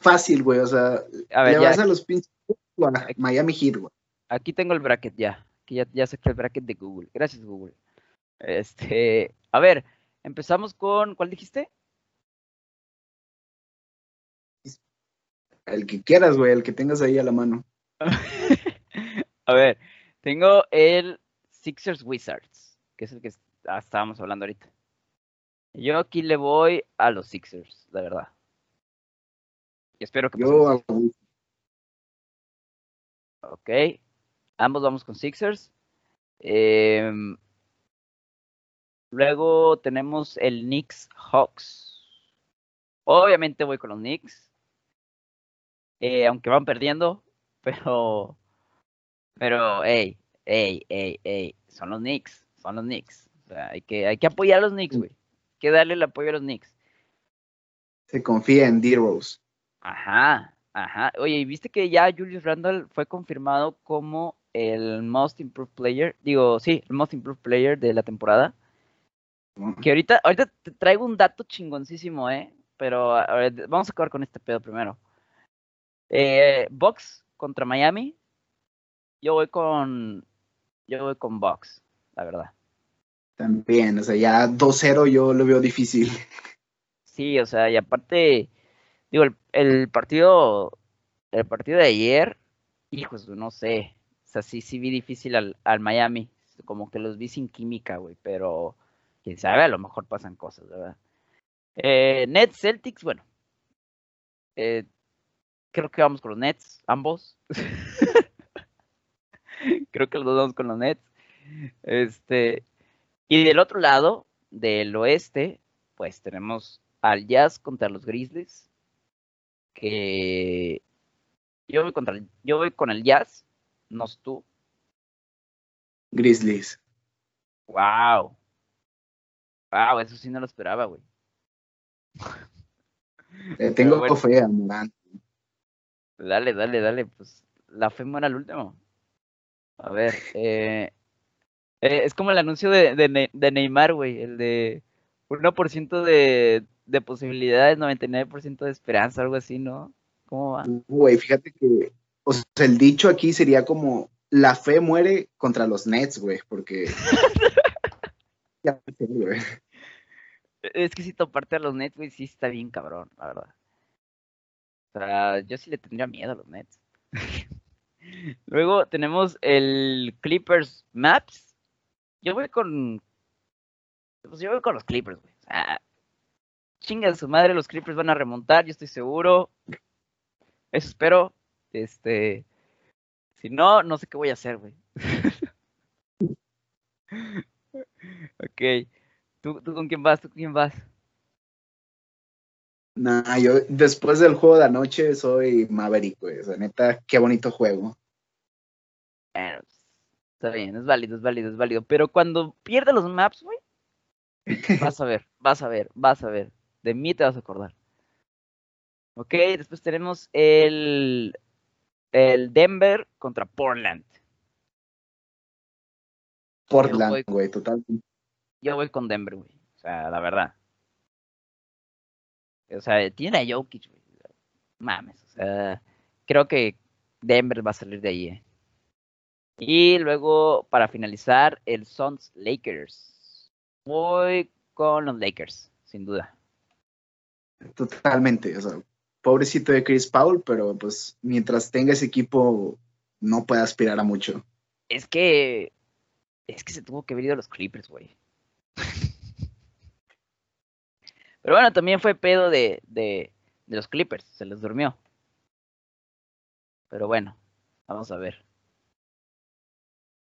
Speaker 2: Fácil, güey. O sea,
Speaker 1: a ver,
Speaker 2: le
Speaker 1: ya,
Speaker 2: vas a los pinches a Miami Heat, güey.
Speaker 1: Aquí tengo el bracket ya. Aquí ya, ya saqué el bracket de Google. Gracias, Google. Este, a ver, empezamos con, ¿cuál dijiste?
Speaker 2: El que quieras, güey, el que tengas ahí a la mano.
Speaker 1: A ver, tengo el Sixers Wizards, que es el que ah, estábamos hablando ahorita. Yo aquí le voy a los Sixers, la verdad. Y espero que
Speaker 2: Yo, a-.
Speaker 1: Ok. Ambos vamos con Sixers. Em, luego tenemos el Knicks Hawks. Obviamente voy con los Knicks. Eh, aunque van perdiendo. Pero. Pero, hey, hey, hey, hey. Son los Knicks. Son los Knicks. O sea, hay que, hay que apoyar a los Knicks, güey. Hay que darle el apoyo a los Knicks.
Speaker 2: se confía en D-Rose.
Speaker 1: Ajá, ajá. Oye, ¿y viste que ya Julius Randle fue confirmado como el Most Improved Player? Digo, sí, el Most Improved Player de la temporada. Que ahorita, ahorita te traigo un dato chingoncísimo, ¿eh? Pero a ver, vamos a acabar con este pedo primero. Eh, Bucks contra Miami. Yo voy con. Yo voy con Bucks, la verdad.
Speaker 2: También, o sea, ya 2-0 yo lo veo difícil.
Speaker 1: Sí, o sea, y aparte, digo, el, el partido, el partido de ayer, hijos, no sé, sea, sí, vi difícil al, al Miami, como que los vi sin química, güey, pero quién sabe, a lo mejor pasan cosas, ¿verdad? Eh, Nets, Celtics, bueno, eh, creo que vamos con los Nets, ambos. creo que los dos vamos con los Nets. Este, y del otro lado, del oeste, pues tenemos al Jazz contra los Grizzlies. Que yo voy contra yo voy con el Jazz, no sé tú.
Speaker 2: Grizzlies.
Speaker 1: Wow. Wow, eso sí no lo esperaba, güey.
Speaker 2: Le tengo
Speaker 1: bueno.
Speaker 2: fe Morant.
Speaker 1: Dale, dale, dale, pues la fe muere al último. A ver, eh, eh, es como el anuncio de, de, Ne- de Neymar, güey, el de 1% de, de posibilidades, 99% de esperanza, algo así, ¿no? ¿Cómo va?
Speaker 2: Güey, fíjate que, o sea, el dicho aquí sería como, la fe muere contra los Nets, güey, porque... Ya güey.
Speaker 1: Es que si toparte a los Nets, güey, sí está bien cabrón, la verdad. O sea, yo sí le tendría miedo a los Nets. Luego tenemos el Clippers Maps. Yo voy con. Pues yo voy con los Clippers, güey. O sea, chinga su madre, los Clippers van a remontar, yo estoy seguro. Eso espero. Este. Si no, no sé qué voy a hacer, güey. ok. ¿Tú, ¿Tú con quién vas? ¿Tú con quién vas?
Speaker 2: Nah, yo después del juego de anoche soy Maverick, güey. O sea, neta, qué bonito juego.
Speaker 1: Bueno, está bien, es válido, es válido, es válido. Pero cuando pierde los maps, güey, vas a ver, vas a ver, vas a ver. De mí te vas a acordar. Ok, después tenemos el, el Denver contra Portland.
Speaker 2: Portland, güey, total.
Speaker 1: Yo voy con Denver, güey. O sea, la verdad. O sea, tiene a Jokic, güey. Mames, o sea, creo que Denver va a salir de ahí, eh. Y luego, para finalizar, el Suns Lakers. Voy con los Lakers, sin duda.
Speaker 2: Totalmente, o sea, pobrecito de Chris Paul, pero pues mientras tenga ese equipo no puede aspirar a mucho.
Speaker 1: Es que es que se tuvo que venir a los Clippers, güey. Pero bueno, también fue pedo de, de, de los Clippers, se les durmió. Pero bueno, vamos a ver.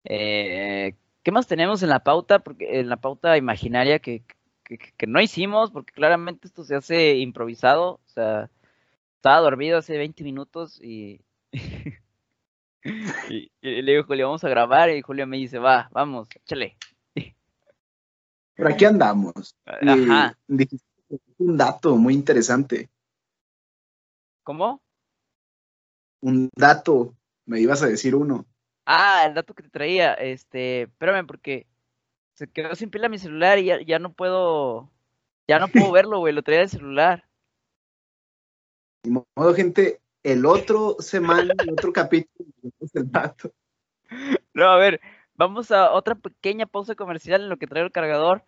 Speaker 1: Eh, ¿Qué más tenemos en la pauta? Porque en la pauta imaginaria que, que, no hicimos, porque claramente esto se hace improvisado. O sea, estaba dormido hace 20 minutos y, y, y, le digo, Julio, vamos a grabar. Y Julio me dice, va, vamos, échale.
Speaker 2: Por aquí andamos. Ajá. Y un dato muy interesante.
Speaker 1: ¿Cómo?
Speaker 2: Un dato, me ibas a decir uno.
Speaker 1: Ah, el dato que te traía, este, espérame porque se quedó sin pila mi celular y ya, ya no puedo, ya no puedo verlo, güey, lo traía el celular.
Speaker 2: De modo, gente, el otro semana, el otro capítulo, el dato.
Speaker 1: No, a ver, vamos a otra pequeña pausa comercial en lo que trae el cargador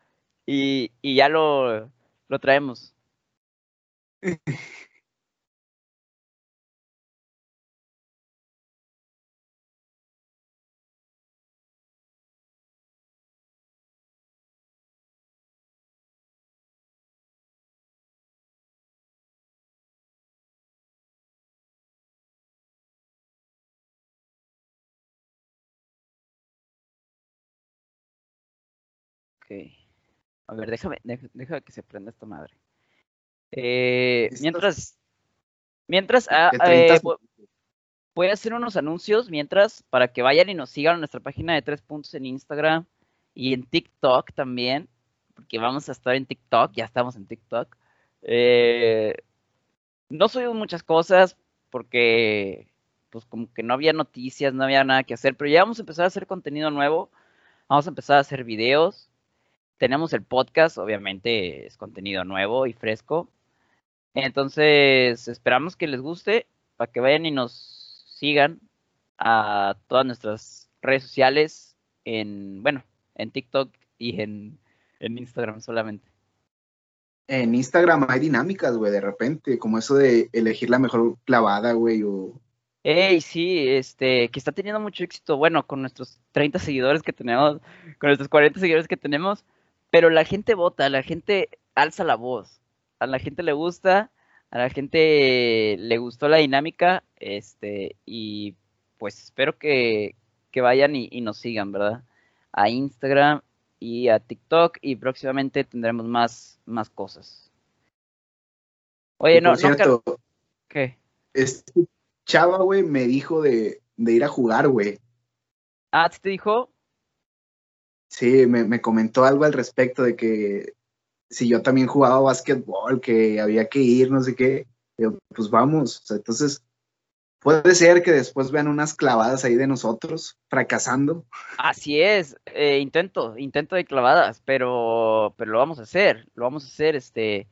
Speaker 1: y, y ya lo, lo traemos. A ver, déjame, déjame que se prenda esta madre. Eh, mientras, mientras, ah, eh, voy a hacer unos anuncios mientras para que vayan y nos sigan en nuestra página de tres puntos en Instagram y en TikTok también, porque vamos a estar en TikTok, ya estamos en TikTok. Eh, no subimos muchas cosas porque pues como que no había noticias, no había nada que hacer, pero ya vamos a empezar a hacer contenido nuevo, vamos a empezar a hacer videos, tenemos el podcast, obviamente es contenido nuevo y fresco. Entonces, esperamos que les guste para que vayan y nos sigan a todas nuestras redes sociales en, bueno, en TikTok y en, en Instagram solamente.
Speaker 2: En Instagram hay dinámicas, güey, de repente, como eso de elegir la mejor clavada, güey, o...
Speaker 1: Ey, sí, este, que está teniendo mucho éxito, bueno, con nuestros 30 seguidores que tenemos, con nuestros 40 seguidores que tenemos, pero la gente vota, la gente alza la voz, a la gente le gusta, a la gente le gustó la dinámica, este, y pues espero que, que vayan y, y, nos sigan, ¿verdad? A Instagram y a TikTok y próximamente tendremos más, más cosas. Oye, no,
Speaker 2: cierto,
Speaker 1: no. ¿Qué?
Speaker 2: Este chava, güey, me dijo de, de ir a jugar, güey.
Speaker 1: Ah, ¿te dijo?
Speaker 2: Sí, me, me, comentó algo al respecto de que si yo también jugaba básquetbol, que había que ir, no sé qué. Pues vamos. Entonces, puede ser que después vean unas clavadas ahí de nosotros, fracasando.
Speaker 1: Así es, eh, intento, intento de clavadas, pero, pero lo vamos a hacer, lo vamos a hacer, este.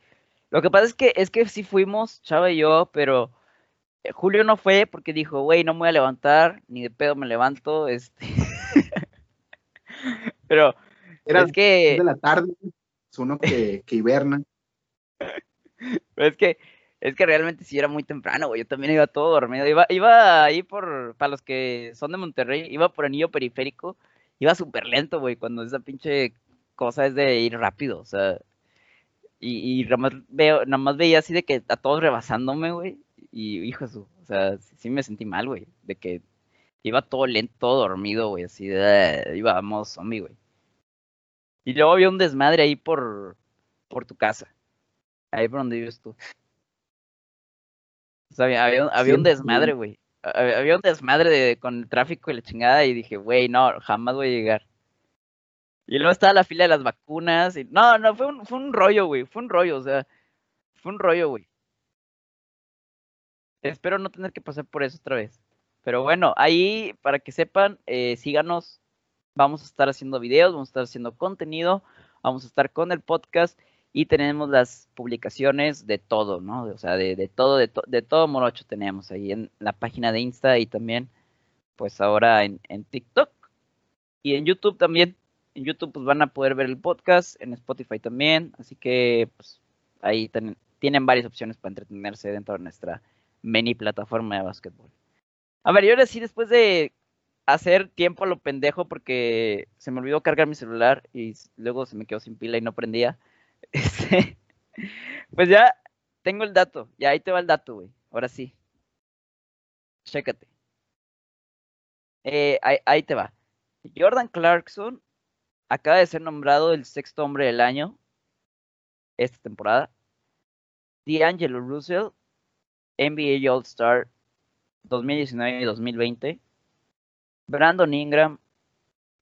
Speaker 1: Lo que pasa es que, es que sí fuimos, Chava y yo, pero eh, Julio no fue porque dijo, güey, no me voy a levantar, ni de pedo me levanto, este. Pero
Speaker 2: Era es que. De la tarde, es uno que, que hiberna.
Speaker 1: Pero es que, es que realmente sí era muy temprano, güey. Yo también iba todo dormido. Iba, iba ahí por, para los que son de Monterrey, iba por anillo periférico. Iba súper lento, güey, cuando esa pinche cosa es de ir rápido, o sea. Y, y nada, más veo, nada más veía así de que a todos rebasándome, güey. Y hijo de su, o sea, sí me sentí mal, güey. De que Iba todo lento, todo dormido, güey, así de, iba a zombie, güey. Y luego había un desmadre ahí por, por tu casa. Ahí por donde vives tú. O sea, había, había, un desmadre, güey. Había un desmadre de, con el tráfico y la chingada y dije, güey, no, jamás voy a llegar. Y luego estaba la fila de las vacunas. Y, no, no, fue un, fue un rollo, güey. Fue un rollo, o sea, fue un rollo, güey. Espero no tener que pasar por eso otra vez. Pero bueno, ahí para que sepan, eh, síganos. Vamos a estar haciendo videos, vamos a estar haciendo contenido, vamos a estar con el podcast y tenemos las publicaciones de todo, ¿no? O sea, de, de todo, de, de, todo morocho tenemos ahí en la página de Insta y también, pues ahora en, en TikTok y en YouTube también. En YouTube pues van a poder ver el podcast, en Spotify también, así que pues ahí tienen varias opciones para entretenerse dentro de nuestra mini plataforma de básquetbol. A ver, yo ahora sí, después de hacer tiempo a lo pendejo porque se me olvidó cargar mi celular y luego se me quedó sin pila y no prendía. Este, pues ya tengo el dato, ya ahí te va el dato, güey. Ahora sí. Chécate. Eh, ahí, ahí te va. Jordan Clarkson acaba de ser nombrado el sexto hombre del año esta temporada. D'Angelo Russell, NBA All-Star 2019 y 2020. Brandon Ingram,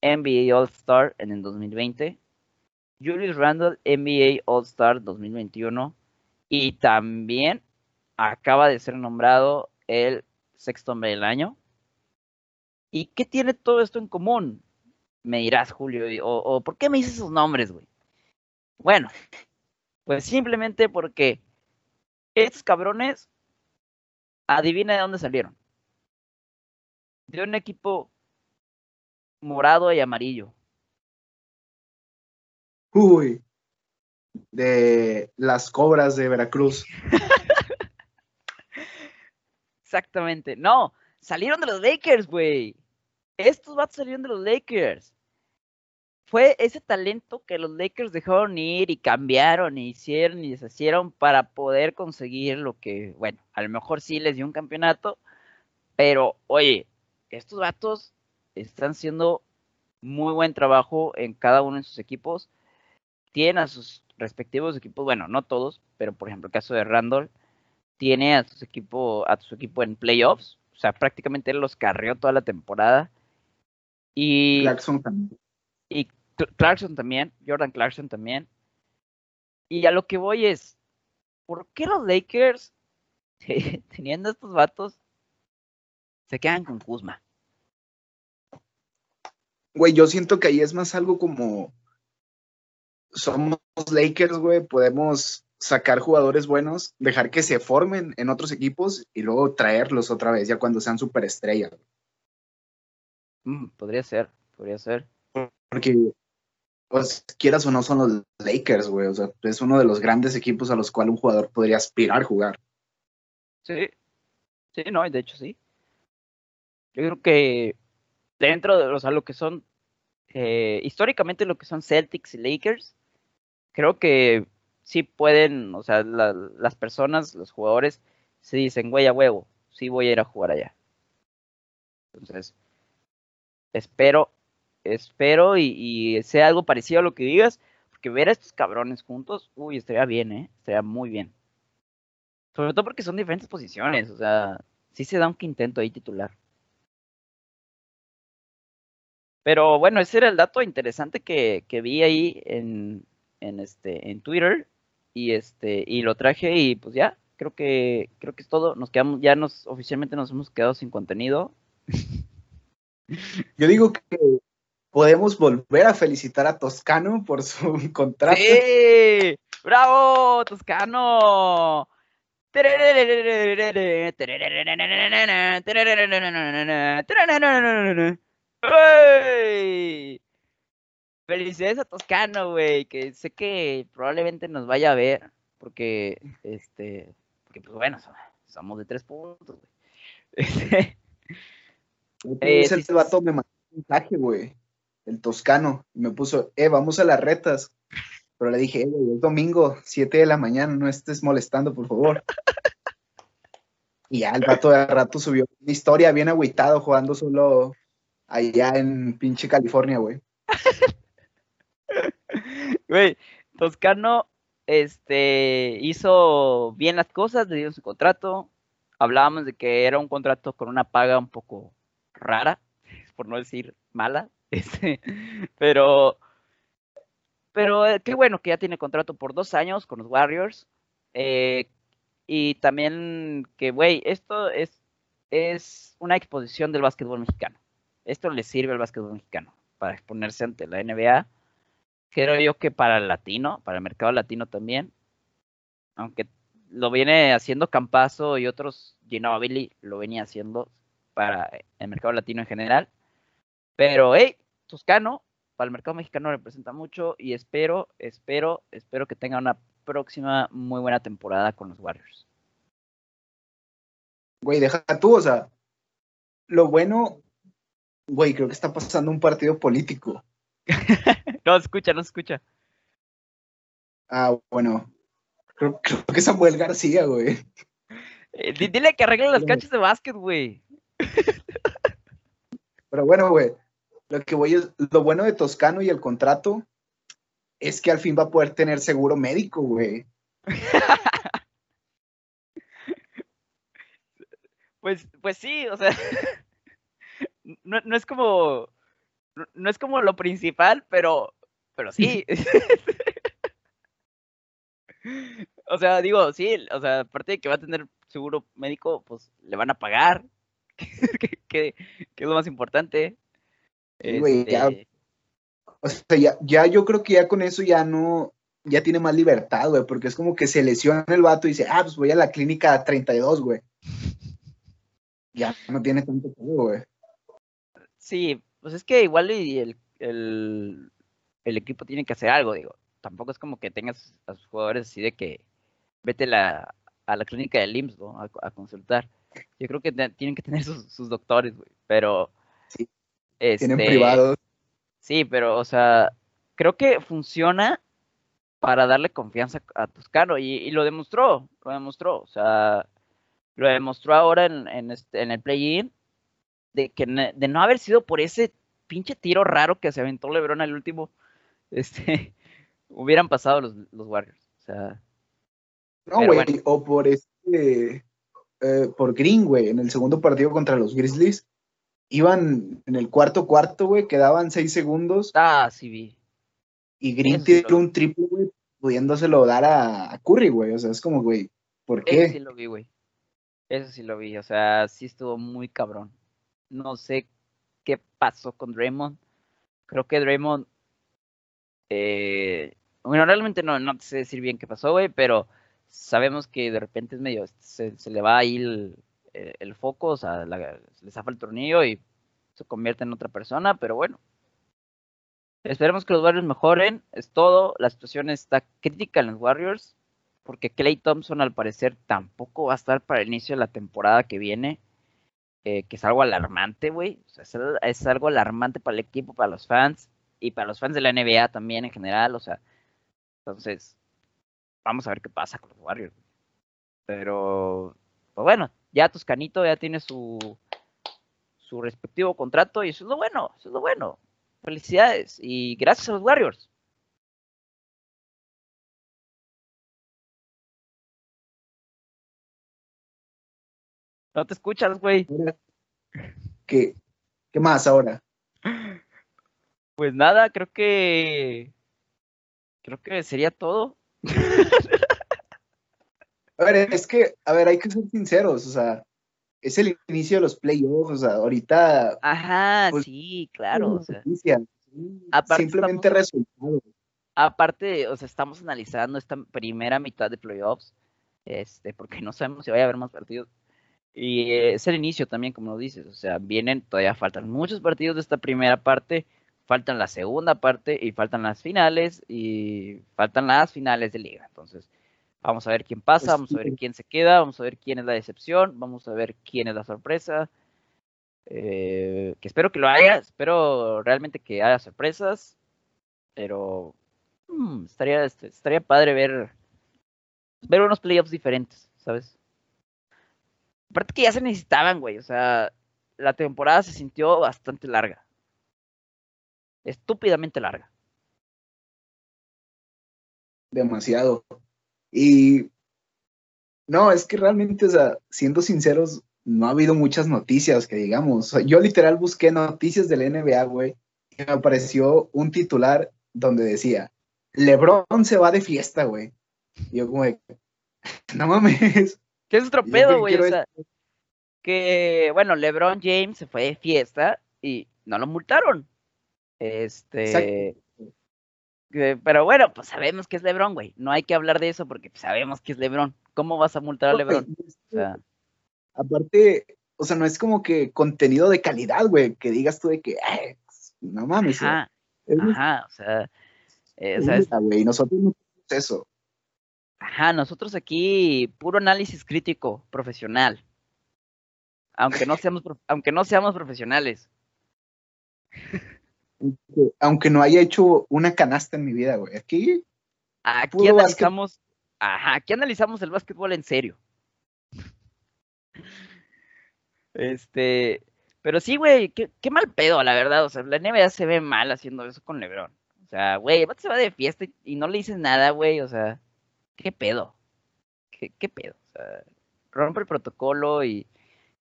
Speaker 1: NBA All-Star en el 2020. Julius Randle, NBA All-Star 2021. Y también acaba de ser nombrado el sexto hombre del año. ¿Y qué tiene todo esto en común? Me dirás, Julio, o, o ¿por qué me dices esos nombres, güey? Bueno, pues simplemente porque estos cabrones, adivina de dónde salieron. De un equipo morado y amarillo.
Speaker 2: Uy, de las cobras de Veracruz.
Speaker 1: Exactamente. No, salieron de los Lakers, güey. Estos vatos salieron de los Lakers fue ese talento que los Lakers dejaron ir y cambiaron y hicieron y deshicieron para poder conseguir lo que, bueno, a lo mejor sí les dio un campeonato, pero oye, estos vatos están haciendo muy buen trabajo en cada uno de sus equipos. Tienen a sus respectivos equipos, bueno, no todos, pero por ejemplo el caso de Randall, tiene a su equipo, a su equipo en playoffs, o sea, prácticamente los carrió toda la temporada. Y
Speaker 2: Clarkson también.
Speaker 1: Y Clarkson también, Jordan Clarkson también. Y a lo que voy es, ¿por qué los Lakers, teniendo estos vatos, se quedan con Kuzma?
Speaker 2: Güey, yo siento que ahí es más algo como somos Lakers, güey, podemos sacar jugadores buenos, dejar que se formen en otros equipos y luego traerlos otra vez ya cuando sean superestrellas.
Speaker 1: Mm, podría ser, podría ser.
Speaker 2: Porque pues quieras o no son los Lakers, güey. O sea, es uno de los grandes equipos a los cuales un jugador podría aspirar a jugar.
Speaker 1: Sí, sí, no, de hecho sí. Yo creo que dentro de o sea, lo que son, eh, históricamente lo que son Celtics y Lakers, creo que sí pueden, o sea, la, las personas, los jugadores, se dicen, güey, a huevo, sí voy a ir a jugar allá. Entonces, espero espero y, sea algo parecido a lo que digas, porque ver a estos cabrones juntos, uy, estaría bien, ¿eh? Estaría muy bien. Sobre todo porque son diferentes posiciones, o sea, sí se da un quinteto ahí titular. Pero bueno, ese era el dato interesante que, que vi ahí en, en, este, en Twitter y, este, y lo traje y pues ya, creo que, creo que es todo. Nos quedamos, ya nos, oficialmente nos hemos quedado sin contenido.
Speaker 2: Yo digo que podemos volver a felicitar a Toscano por su contrato.
Speaker 1: ¡Sí! ¡Bravo, Toscano! Felicidades a Toscano, güey, que sé que probablemente nos vaya a ver, porque, este, porque pues bueno, somos de tres puntos, güey.
Speaker 2: Este, eh, vato me mandó un mensaje, güey el toscano, me puso, eh, vamos a las retas. Pero le dije, eh, es domingo, 7 de la mañana, no estés molestando, por favor. Y ya el vato de rato subió una historia bien agüitado jugando solo allá en pinche California, güey.
Speaker 1: Güey, Toscano este, hizo bien las cosas, le dieron su contrato. Hablábamos de que era un contrato con una paga un poco rara, por no decir mala. Este, pero, pero eh, qué bueno que ya tiene contrato por dos años con los Warriors. Eh, y también que, güey, esto es, es una exposición del básquetbol mexicano. Esto le sirve al básquetbol mexicano para exponerse ante la NBA. Creo yo que para el latino, para el mercado latino también. Aunque lo viene haciendo Campazo y otros, Billy lo venía haciendo para el mercado latino en general. Pero, hey, Toscano, para el mercado mexicano representa mucho y espero, espero, espero que tenga una próxima muy buena temporada con los Warriors.
Speaker 2: Güey, deja tú, o sea, lo bueno, güey, creo que está pasando un partido político.
Speaker 1: no escucha, no escucha.
Speaker 2: Ah, bueno. Creo, que Samuel García, güey.
Speaker 1: Eh, dile que arregle las canchas de básquet, güey.
Speaker 2: Pero bueno, güey. Lo que voy es, lo bueno de Toscano y el contrato es que al fin va a poder tener seguro médico, güey.
Speaker 1: pues, pues sí, o sea, no, no es como, no es como lo principal, pero, pero sí. o sea, digo, sí, o sea, aparte de que va a tener seguro médico, pues le van a pagar, que, es lo más importante.
Speaker 2: Este o sea, ya, ya yo creo que ya con eso ya no, ya tiene más libertad, güey, porque es como que se lesiona el vato y dice, ah, pues voy a la clínica 32, güey. Ya no tiene tanto juego, güey.
Speaker 1: Sí, pues es que igual el, el, el equipo tiene que hacer algo, digo tampoco es como que tengas a sus jugadores así de que vete la, a la clínica de IMSS, ¿no? A, consultar. Yo creo que tienen que tener sus, doctores, güey, pero...
Speaker 2: Sí. Tienen este, privados.
Speaker 1: Sí, pero, o sea, creo que funciona para darle confianza a Toscano y, y lo demostró, lo demostró, o sea, lo demostró ahora en, en, este, en el play-in de que de no haber sido por ese pinche tiro raro que se aventó LeBron al último, este, hubieran pasado los, los Warriors. O sea.
Speaker 2: No, güey, o por este. Eh, por Green, güey, en el segundo partido contra los Grizzlies. Iban en el cuarto cuarto, güey, quedaban seis segundos.
Speaker 1: Ah, sí vi.
Speaker 2: Y Green tiró un triple, güey, pudiéndoselo dar a, Curry, güey. O sea, es como, güey, ¿por qué?
Speaker 1: Eso sí lo vi, güey. Eso sí lo vi. O sea, sí estuvo muy cabrón. No sé qué pasó con Draymond. Creo que Draymond eh, bueno, realmente no, no sé decir bien qué pasó, güey, pero sabemos que de repente es medio, se, le va ahí el, el, foco, o sea, le zafa el tornillo y se convierte en otra persona, pero bueno. Esperemos que los Warriors mejoren, es todo. La situación está crítica en los Warriors, porque Clay Thompson al parecer tampoco va a estar para el inicio de la temporada que viene, eh, que es algo alarmante, güey. O sea, es algo alarmante para el equipo, para los fans y para los fans de la NBA también en general, o sea, entonces, vamos a ver qué pasa con los Warriors. Pero, pues bueno, ya Toscanito ya tiene su, su respectivo contrato y eso es lo bueno, eso es lo bueno. Felicidades y gracias a los Warriors. No te escuchas, güey.
Speaker 2: ¿Qué, ¿Qué más ahora?
Speaker 1: Pues nada, creo que. Creo que sería todo.
Speaker 2: A ver, es que, a ver, hay que ser sinceros, o sea, es el inicio de los playoffs, o sea, ahorita.
Speaker 1: Ajá, pues, sí, claro. O sea,
Speaker 2: simplemente resultado.
Speaker 1: Aparte, o sea, estamos analizando esta primera mitad de playoffs, este, porque no sabemos si vaya a haber más partidos. Y es el inicio también, como lo dices, o sea, vienen, todavía faltan muchos partidos de esta primera parte faltan la segunda parte y faltan las finales y faltan las finales de liga. Entonces, vamos a ver quién pasa, pues vamos a ver quién se queda, vamos a ver quién es la decepción, vamos a ver quién es la sorpresa. Eh, que espero que lo haya, espero realmente que haya sorpresas, pero mm, estaría, estaría padre ver, ver unos playoffs diferentes, ¿sabes? Aparte que ya se necesitaban, güey, o sea, la temporada se sintió bastante larga estúpidamente larga.
Speaker 2: Demasiado. Y no, es que realmente, o sea, siendo sinceros, no ha habido muchas noticias que digamos. yo literal busqué noticias del NBA, güey, y me apareció un titular donde decía, LeBron se va de fiesta, güey. Y yo como, no mames.
Speaker 1: ¿Qué es otro pedo, güey? O sea, que, bueno, LeBron James se fue de fiesta y no lo multaron. Este. Pero bueno, pues sabemos que es Lebron, güey. No hay que hablar de eso porque sabemos que es Lebron. ¿Cómo vas a multar a Lebron?
Speaker 2: aparte, o sea, no es como que contenido de calidad, güey, que digas tú de que, no mames.
Speaker 1: Ajá, ajá o sea,
Speaker 2: eh, güey, nosotros no tenemos eso.
Speaker 1: Ajá, nosotros aquí, puro análisis crítico, profesional. Aunque no seamos, aunque no seamos profesionales.
Speaker 2: Aunque no haya hecho una canasta en mi vida, güey. Aquí.
Speaker 1: Aquí analizamos. Ajá, aquí analizamos el básquetbol en serio. Este. Pero sí, güey, qué, mal pedo, la verdad. O sea, la NBA se ve mal haciendo eso con LeBron. O sea, güey, se va de fiesta y, no le dices nada, güey. O sea, qué pedo. ¿Qué, qué pedo? O sea, rompe el protocolo y.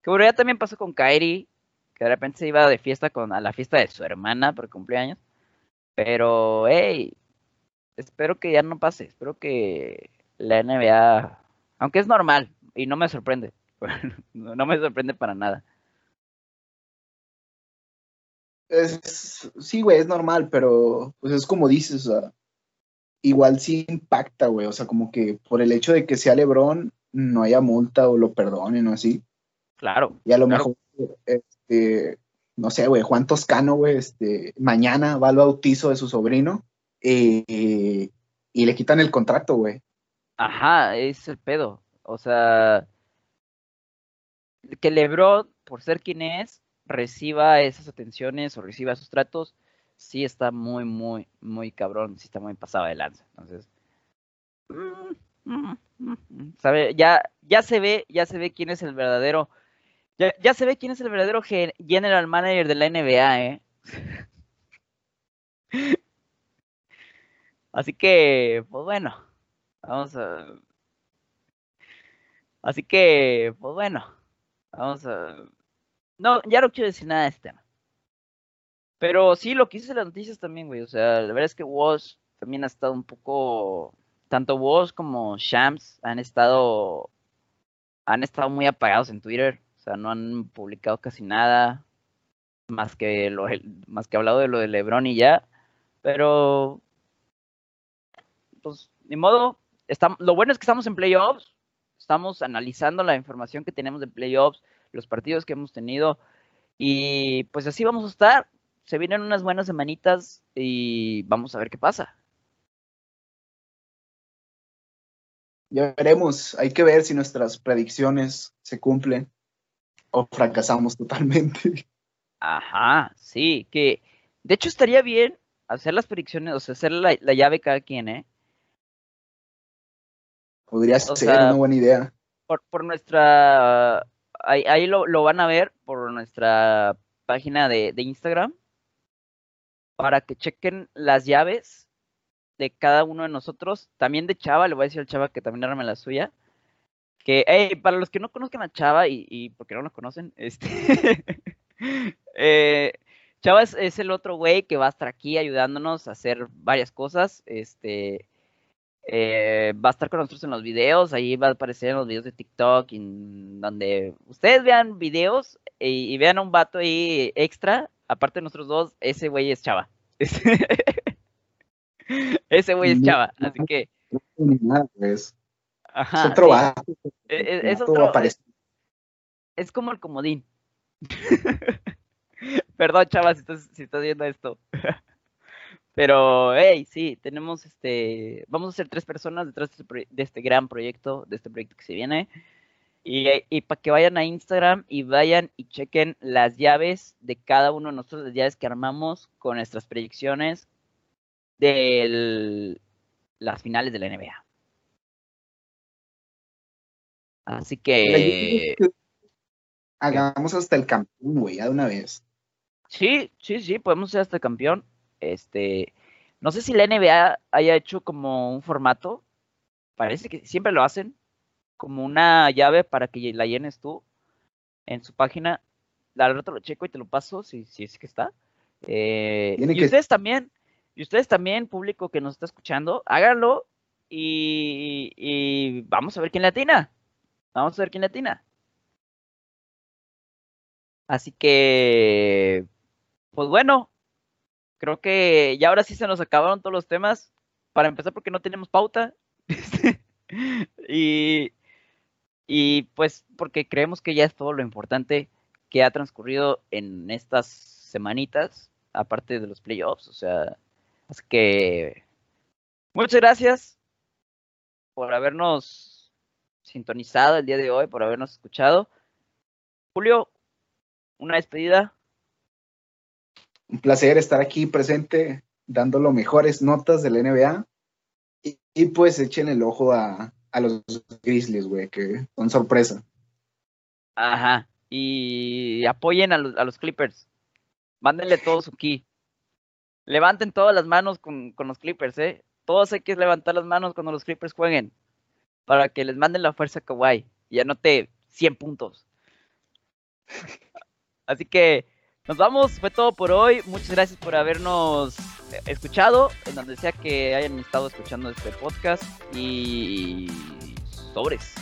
Speaker 1: Que bueno, ya también pasó con Kyrie que de repente se iba de fiesta con, a la fiesta de su hermana por cumpleaños. Pero, hey, espero que ya no pase. Espero que la NBA, aunque es normal y no me sorprende, no me sorprende para nada.
Speaker 2: Es, sí, güey, es normal, pero pues es como dices, igual sí impacta, güey. O sea, como que por el hecho de que sea Lebron, no haya multa o lo perdonen o así.
Speaker 1: Claro.
Speaker 2: Y a lo mejor este, no sé, güey, Juan Toscano, güey, este, mañana va al bautizo de su sobrino y le quitan el contrato, güey.
Speaker 1: Ajá, es el pedo. O sea, que Lebron, por ser quien es, reciba esas atenciones o reciba esos tratos, sí está muy, muy, muy cabrón, sí está muy pasado de lanza. Entonces, mm, mm, mm, ¿sabe? Ya, ya se ve, ya se ve quién es el verdadero ya, se ve quién es el verdadero general manager de la NBA, ¿eh? Así que, pues bueno, vamos a... Así que, pues bueno, vamos a... No, ya no quiero decir nada de este tema. Pero sí, lo que hice en las noticias también, güey. O sea, la verdad es que Woz también ha estado un poco... Tanto Woz como Shams han estado... Han estado muy apagados en Twitter sea, no han publicado casi nada más que más que hablado de lo de LeBron y ya, pero pues ni modo, estamos, lo bueno es que estamos en playoffs, estamos analizando la información que tenemos de playoffs, los partidos que hemos tenido y pues así vamos a estar. Se vienen unas buenas semanitas y vamos a ver qué pasa.
Speaker 2: Ya veremos, hay que ver si nuestras predicciones se cumplen o fracasamos totalmente.
Speaker 1: Ajá, sí, que de hecho estaría bien hacer las predicciones, o sea, hacer la, llave cada quien, ¿eh?
Speaker 2: Podría ser una buena idea.
Speaker 1: Por, por nuestra, ahí, lo, lo, van a ver por nuestra página de, de Instagram, para que chequen las llaves de cada uno de nosotros, también de Chava, le voy a decir al Chava que también arme la suya, que, hey, para los que no conozcan a Chava y, y porque no lo conocen, este, eh, Chava es, el otro güey que va a estar aquí ayudándonos a hacer varias cosas, este, eh, va a estar con nosotros en los videos, ahí va a aparecer en los videos de TikTok, en donde ustedes vean videos y, vean a un vato ahí extra, aparte de nosotros dos, ese güey es Chava. ese güey es Chava, así que...
Speaker 2: Es otro
Speaker 1: e, Es, otro, es, como el comodín. Perdón, chavas, si estás, viendo esto. Pero, hey, sí, tenemos este. Vamos a ser tres personas detrás de este, de este gran proyecto, de este proyecto que se viene. Y, y para que vayan a Instagram y vayan y chequen las llaves de cada uno de nosotros, las llaves que armamos con nuestras predicciones de las finales de la NBA. Así que...
Speaker 2: Hagamos hasta el campeón, güey, ya de una vez.
Speaker 1: Sí, sí, sí, podemos ser hasta el campeón. Este, no sé si la NBA haya hecho como un formato. Parece que siempre lo hacen. Como una llave para que la llenes tú en su página. La rato lo checo y te lo paso si, si es que está. Eh, y ustedes también, y ustedes también, público que nos está escuchando, háganlo y, y vamos a ver quién latina. Vamos a ver quién latina. Así que, pues bueno, creo que ya ahora sí se nos acabaron todos los temas. Para empezar, porque no tenemos pauta. y, y pues porque creemos que ya es todo lo importante que ha transcurrido en estas semanitas, aparte de los playoffs. O sea, así que muchas gracias por habernos sintonizado el día de hoy, por habernos escuchado. Julio, una despedida.
Speaker 2: Un placer estar aquí presente, dando lo mejores notas del NBA. Y, pues echen el ojo a, a los Grizzlies, güey, que son sorpresa.
Speaker 1: Ajá. Y apoyen a los, a los Clippers. Mándenle todo su ki. Levanten todas las manos con, con los Clippers, ¿eh? Todos hay que levantar las manos cuando los Clippers jueguen. Para que les manden la fuerza a. Y anote 100 puntos. Así que nos vamos. Fue todo por hoy. Muchas gracias por habernos escuchado. En donde sea que hayan estado escuchando este podcast. Y sobres.